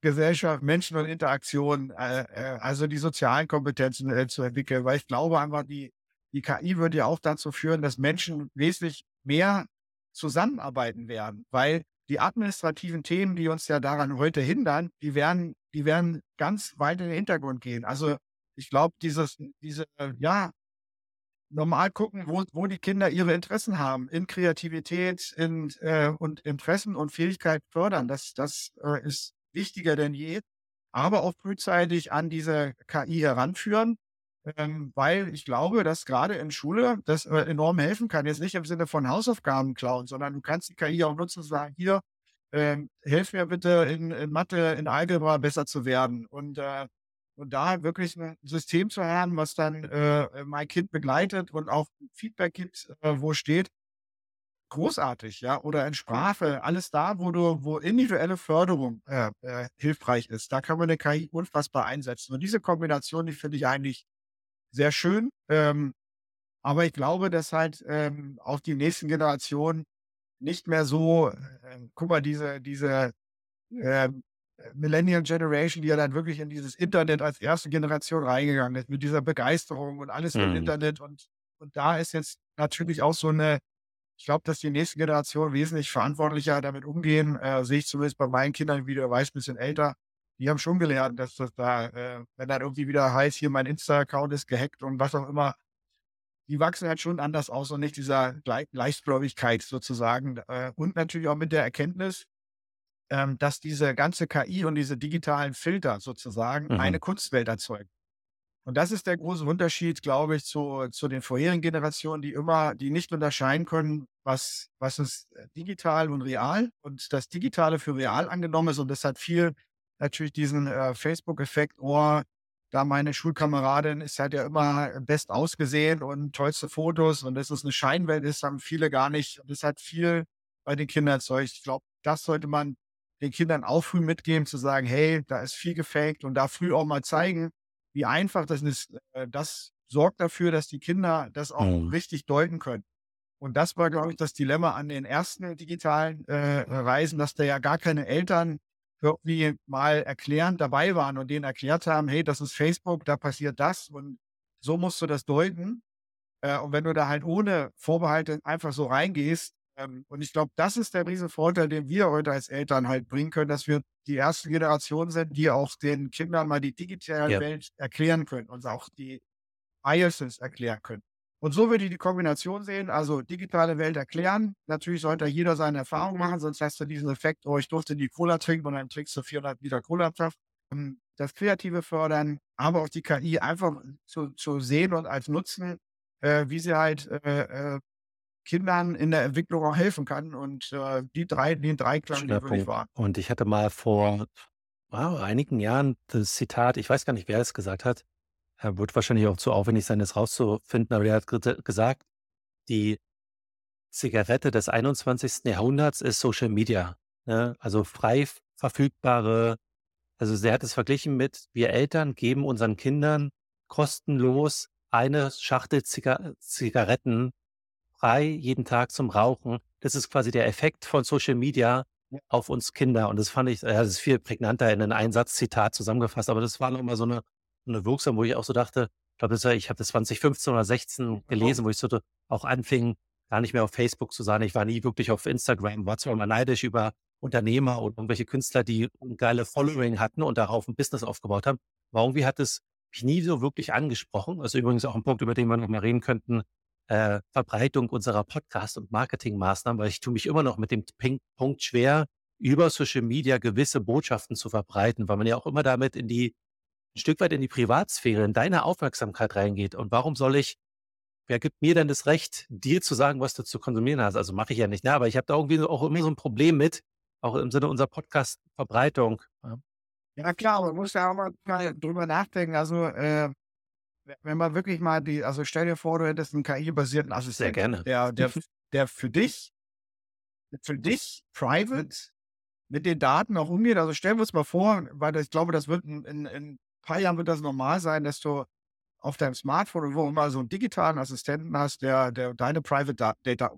Gesellschaft, Menschen und Interaktion, äh, äh, also die sozialen Kompetenzen äh, zu entwickeln, weil ich glaube einfach, die, die KI würde ja auch dazu führen, dass Menschen wesentlich mehr zusammenarbeiten werden, weil die administrativen Themen, die uns ja daran heute hindern, die werden, die werden ganz weit in den Hintergrund gehen. Also ich glaube, dieses, diese, ja, normal gucken, wo, wo die Kinder ihre Interessen haben, in Kreativität in, äh, und Interessen und Fähigkeit fördern. Das, das äh, ist wichtiger denn je. Aber auch frühzeitig an diese KI heranführen ähm, weil ich glaube, dass gerade in Schule das äh, enorm helfen kann. Jetzt nicht im Sinne von Hausaufgaben klauen, sondern du kannst die KI auch nutzen und sagen, hier, ähm, hilf mir bitte in, in, Mathe, in Algebra besser zu werden. Und, äh, und da wirklich ein System zu haben, was dann äh, mein Kind begleitet und auch Feedback gibt, äh, wo steht, großartig, ja, oder in Sprache, alles da, wo du, wo individuelle Förderung äh, äh, hilfreich ist, da kann man eine KI unfassbar einsetzen. Und diese Kombination, die finde ich eigentlich sehr schön. Ähm, aber ich glaube, dass halt ähm, auch die nächsten Generationen nicht mehr so, äh, guck mal, diese, diese äh, Millennial Generation, die ja dann wirklich in dieses Internet als erste Generation reingegangen ist, mit dieser Begeisterung und alles mhm. im Internet. Und, und da ist jetzt natürlich auch so eine, ich glaube, dass die nächste Generation wesentlich verantwortlicher damit umgehen, äh, sehe ich zumindest bei meinen Kindern, wie du weißt, ein bisschen älter, die haben schon gelernt, dass das da, äh, wenn dann irgendwie wieder heißt, hier mein Insta-Account ist gehackt und was auch immer, die wachsen halt schon anders aus und nicht dieser Leichtgläubigkeit sozusagen. Äh, und natürlich auch mit der Erkenntnis, ähm, dass diese ganze KI und diese digitalen Filter sozusagen mhm. eine Kunstwelt erzeugen. Und das ist der große Unterschied, glaube ich, zu, zu den vorherigen Generationen, die immer, die nicht unterscheiden können, was, was ist äh, digital und real und das Digitale für real angenommen ist. Und das hat viel natürlich diesen äh, Facebook-Effekt, oh, da meine Schulkameradin ist halt ja immer best ausgesehen und tollste Fotos und dass es eine Scheinwelt ist, haben viele gar nicht. Das hat viel bei den Kindern erzeugt. Ich glaube, das sollte man den Kindern auch früh mitgeben, zu sagen, hey, da ist viel gefaked und da früh auch mal zeigen, wie einfach das ist. Äh, das sorgt dafür, dass die Kinder das auch mhm. richtig deuten können. Und das war, glaube ich, das Dilemma an den ersten digitalen äh, Reisen, dass da ja gar keine Eltern irgendwie mal erklären, dabei waren und denen erklärt haben, hey, das ist Facebook, da passiert das und so musst du das deuten. Äh, und wenn du da halt ohne Vorbehalte einfach so reingehst, und ich glaube, das ist der riesen Vorteil, den wir heute als Eltern halt bringen können, dass wir die erste Generation sind, die auch den Kindern mal die digitale ja. Welt erklären können und auch die Biases erklären können. Und so würde ich die Kombination sehen, also digitale Welt erklären. Natürlich sollte jeder seine Erfahrung machen, sonst hast du diesen Effekt, oh, ich durfte die Cola trinken und dann trinkst du 400 Liter Cola-Saft. Ähm, das Kreative fördern, aber auch die KI einfach zu, zu sehen und als nutzen, äh, wie sie halt äh, äh, Kindern in der Entwicklung auch helfen kann. Und äh, die drei, den Dreiklang, die würde ich wahr. Und ich hatte mal vor wow, einigen Jahren das Zitat, ich weiß gar nicht, wer es gesagt hat, er wird wahrscheinlich auch zu aufwendig sein, das rauszufinden, aber er hat gesagt, die Zigarette des 21. Jahrhunderts ist Social Media. Ne? Also frei verfügbare, also er hat es verglichen mit, wir Eltern geben unseren Kindern kostenlos eine Schachtel Ziga Zigaretten frei jeden Tag zum Rauchen. Das ist quasi der Effekt von Social Media auf uns Kinder. Und das fand ich, ja, das ist viel prägnanter in einem Einsatzzitat zusammengefasst, aber das war nochmal so eine eine Wirksam, wo ich auch so dachte, ich glaube, ich habe das 2015 oder 16 gelesen, wo ich so auch anfing, gar nicht mehr auf Facebook zu sein. Ich war nie wirklich auf Instagram, war zwar mal neidisch über Unternehmer und irgendwelche Künstler, die ein geile Following hatten und darauf ein Business aufgebaut haben. Aber irgendwie hat es mich nie so wirklich angesprochen. Also übrigens auch ein Punkt, über den wir noch mal reden könnten, äh, Verbreitung unserer Podcast- und Marketingmaßnahmen, weil ich tue mich immer noch mit dem Punkt schwer, über Social Media gewisse Botschaften zu verbreiten, weil man ja auch immer damit in die ein Stück weit in die Privatsphäre, in deine Aufmerksamkeit reingeht. Und warum soll ich, wer gibt mir denn das Recht, dir zu sagen, was du zu konsumieren hast? Also mache ich ja nicht, ne? aber ich habe da irgendwie auch immer so ein Problem mit, auch im Sinne unserer Podcast-Verbreitung. Ja. ja. klar, man muss ja auch mal drüber nachdenken. Also, äh, wenn man wirklich mal die, also stell dir vor, du hättest einen KI-basierten Assistenten. Sehr gerne. Der, der, der für dich, für dich private mit den Daten auch umgeht. Also stellen wir uns mal vor, weil ich glaube, das wird in, in, in paar Jahren wird das normal sein, dass du auf deinem Smartphone oder wo immer so einen digitalen Assistenten hast, der, der deine Private Data,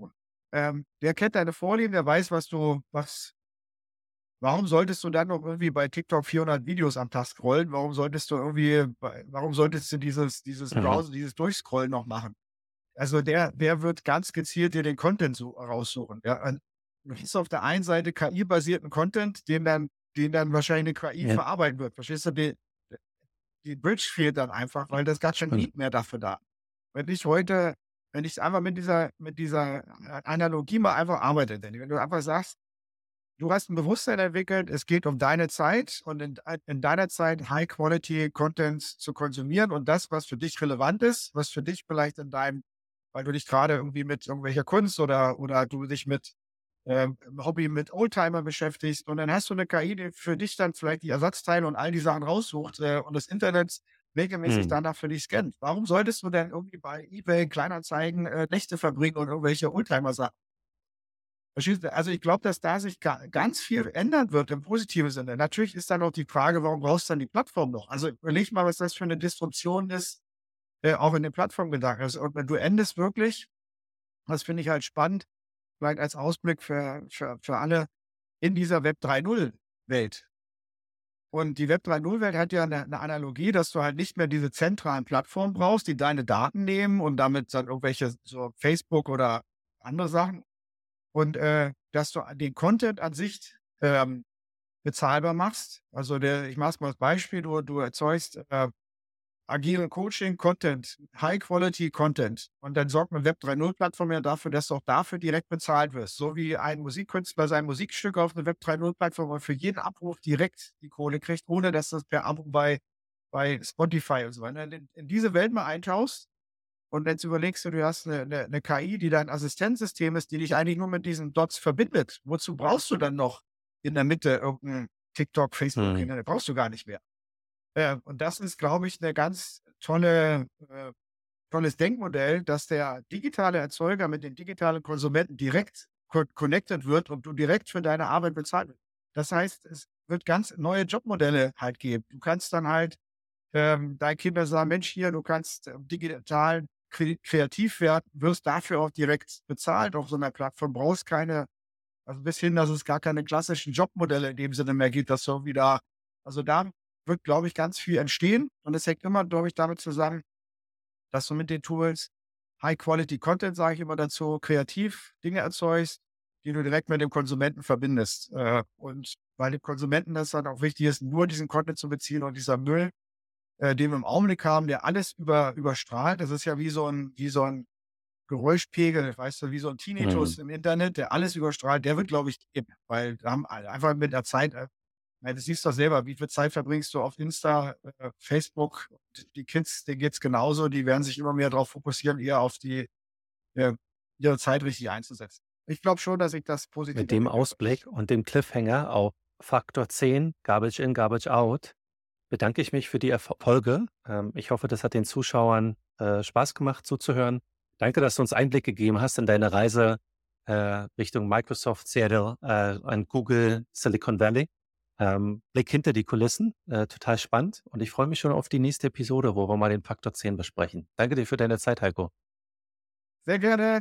ähm, der kennt deine Vorlieben, der weiß, was du, was, warum solltest du dann noch irgendwie bei TikTok 400 Videos am Tag scrollen? Warum solltest du irgendwie, warum solltest du dieses, dieses mhm. Browsen, dieses Durchscrollen noch machen? Also der, der wird ganz gezielt dir den Content so raussuchen. Ja? Du hast auf der einen Seite KI-basierten Content, den dann, den dann wahrscheinlich eine KI ja. verarbeiten wird. Verstehst du? Die, die Bridge fehlt dann einfach, weil das gar kein Need mehr dafür da. Wenn ich heute, wenn ich einfach mit dieser, mit dieser Analogie mal einfach arbeite, denn wenn du einfach sagst, du hast ein Bewusstsein entwickelt, es geht um deine Zeit und in, in deiner Zeit High-Quality-Content zu konsumieren und das, was für dich relevant ist, was für dich vielleicht in deinem, weil du dich gerade irgendwie mit irgendwelcher Kunst oder, oder du dich mit äh, Hobby mit Oldtimer beschäftigst und dann hast du eine KI, die für dich dann vielleicht die Ersatzteile und all die Sachen raussucht äh, und das Internet regelmäßig hm. danach für dich scannt. Warum solltest du denn irgendwie bei eBay Kleinanzeigen äh, Nächte verbringen und irgendwelche Oldtimer sagen? Also ich glaube, dass da sich ganz viel ändern wird im positiven Sinne. Natürlich ist dann auch die Frage, warum brauchst du dann die Plattform noch? Also überleg mal, was das für eine Disruption ist, äh, auch in den Plattformgedanken. Also, du endest wirklich, das finde ich halt spannend, vielleicht als Ausblick für, für, für alle in dieser Web 3.0-Welt. Und die Web 3.0-Welt hat ja eine, eine, Analogie, dass du halt nicht mehr diese zentralen Plattformen brauchst, die deine Daten nehmen und damit dann irgendwelche so Facebook oder andere Sachen. Und äh, dass du den Content an sich ähm, bezahlbar machst. Also der, ich mache es mal als Beispiel, du, du erzeugst äh, agile Coaching, Content, High-Quality Content. Und dann sorgt eine Web 3.0 Plattform ja dafür, dass du auch dafür direkt bezahlt wirst. So wie ein Musikkünstler sein Musikstück auf eine Web 3.0 Plattform für jeden Abruf direkt die Kohle kriegt, ohne dass das per Abo bei, bei Spotify und so weiter. In, in diese Welt mal eintauchst und jetzt überlegst du, du hast eine, eine, eine KI, die dein Assistenzsystem ist, die dich eigentlich nur mit diesen Dots verbindet. Wozu brauchst du dann noch in der Mitte irgendein TikTok, Facebook, hm. brauchst du gar nicht mehr. Äh, und das ist, glaube ich, eine ganz tolle, äh, tolles Denkmodell, dass der digitale Erzeuger mit den digitalen Konsumenten direkt co connected wird und du direkt für deine Arbeit bezahlt wirst. Das heißt, es wird ganz neue Jobmodelle halt geben. Du kannst dann halt ähm, deinen Kindern sagen, Mensch, hier, du kannst äh, digital kreativ werden, wirst dafür auch direkt bezahlt auf so einer Plattform, brauchst keine Also bis hin, dass es gar keine klassischen Jobmodelle in dem Sinne mehr gibt, dass so wieder, also da wird, glaube ich, ganz viel entstehen. Und es hängt immer, glaube ich, damit zusammen, dass du mit den Tools High-Quality-Content, sage ich immer dazu, kreativ Dinge erzeugst, die du direkt mit dem Konsumenten verbindest. Äh, und weil dem Konsumenten das dann auch wichtig ist, nur diesen Content zu beziehen und dieser Müll, äh, den wir im Augenblick haben, der alles über, überstrahlt, das ist ja wie so ein, wie so ein Geräuschpegel, weißt du, wie so ein Tinnitus mhm. im Internet, der alles überstrahlt, der wird, glaube ich, geben, weil da haben einfach mit der Zeit, äh, du siehst doch selber, wie viel Zeit verbringst du auf Insta, äh, Facebook, die Kids, denen geht es genauso, die werden sich immer mehr darauf fokussieren, eher auf die, äh, ihre Zeit richtig einzusetzen. Ich glaube schon, dass ich das positiv. Mit dem Ausblick und dem Cliffhanger auf Faktor 10, Garbage in, Garbage out, bedanke ich mich für die Erfolge. Ähm, ich hoffe, das hat den Zuschauern äh, Spaß gemacht zuzuhören. Danke, dass du uns Einblick gegeben hast in deine Reise äh, Richtung Microsoft, Seattle äh, und Google, Silicon Valley. Ähm, Blick hinter die Kulissen, äh, total spannend. Und ich freue mich schon auf die nächste Episode, wo wir mal den Faktor 10 besprechen. Danke dir für deine Zeit, Heiko. Sehr gerne.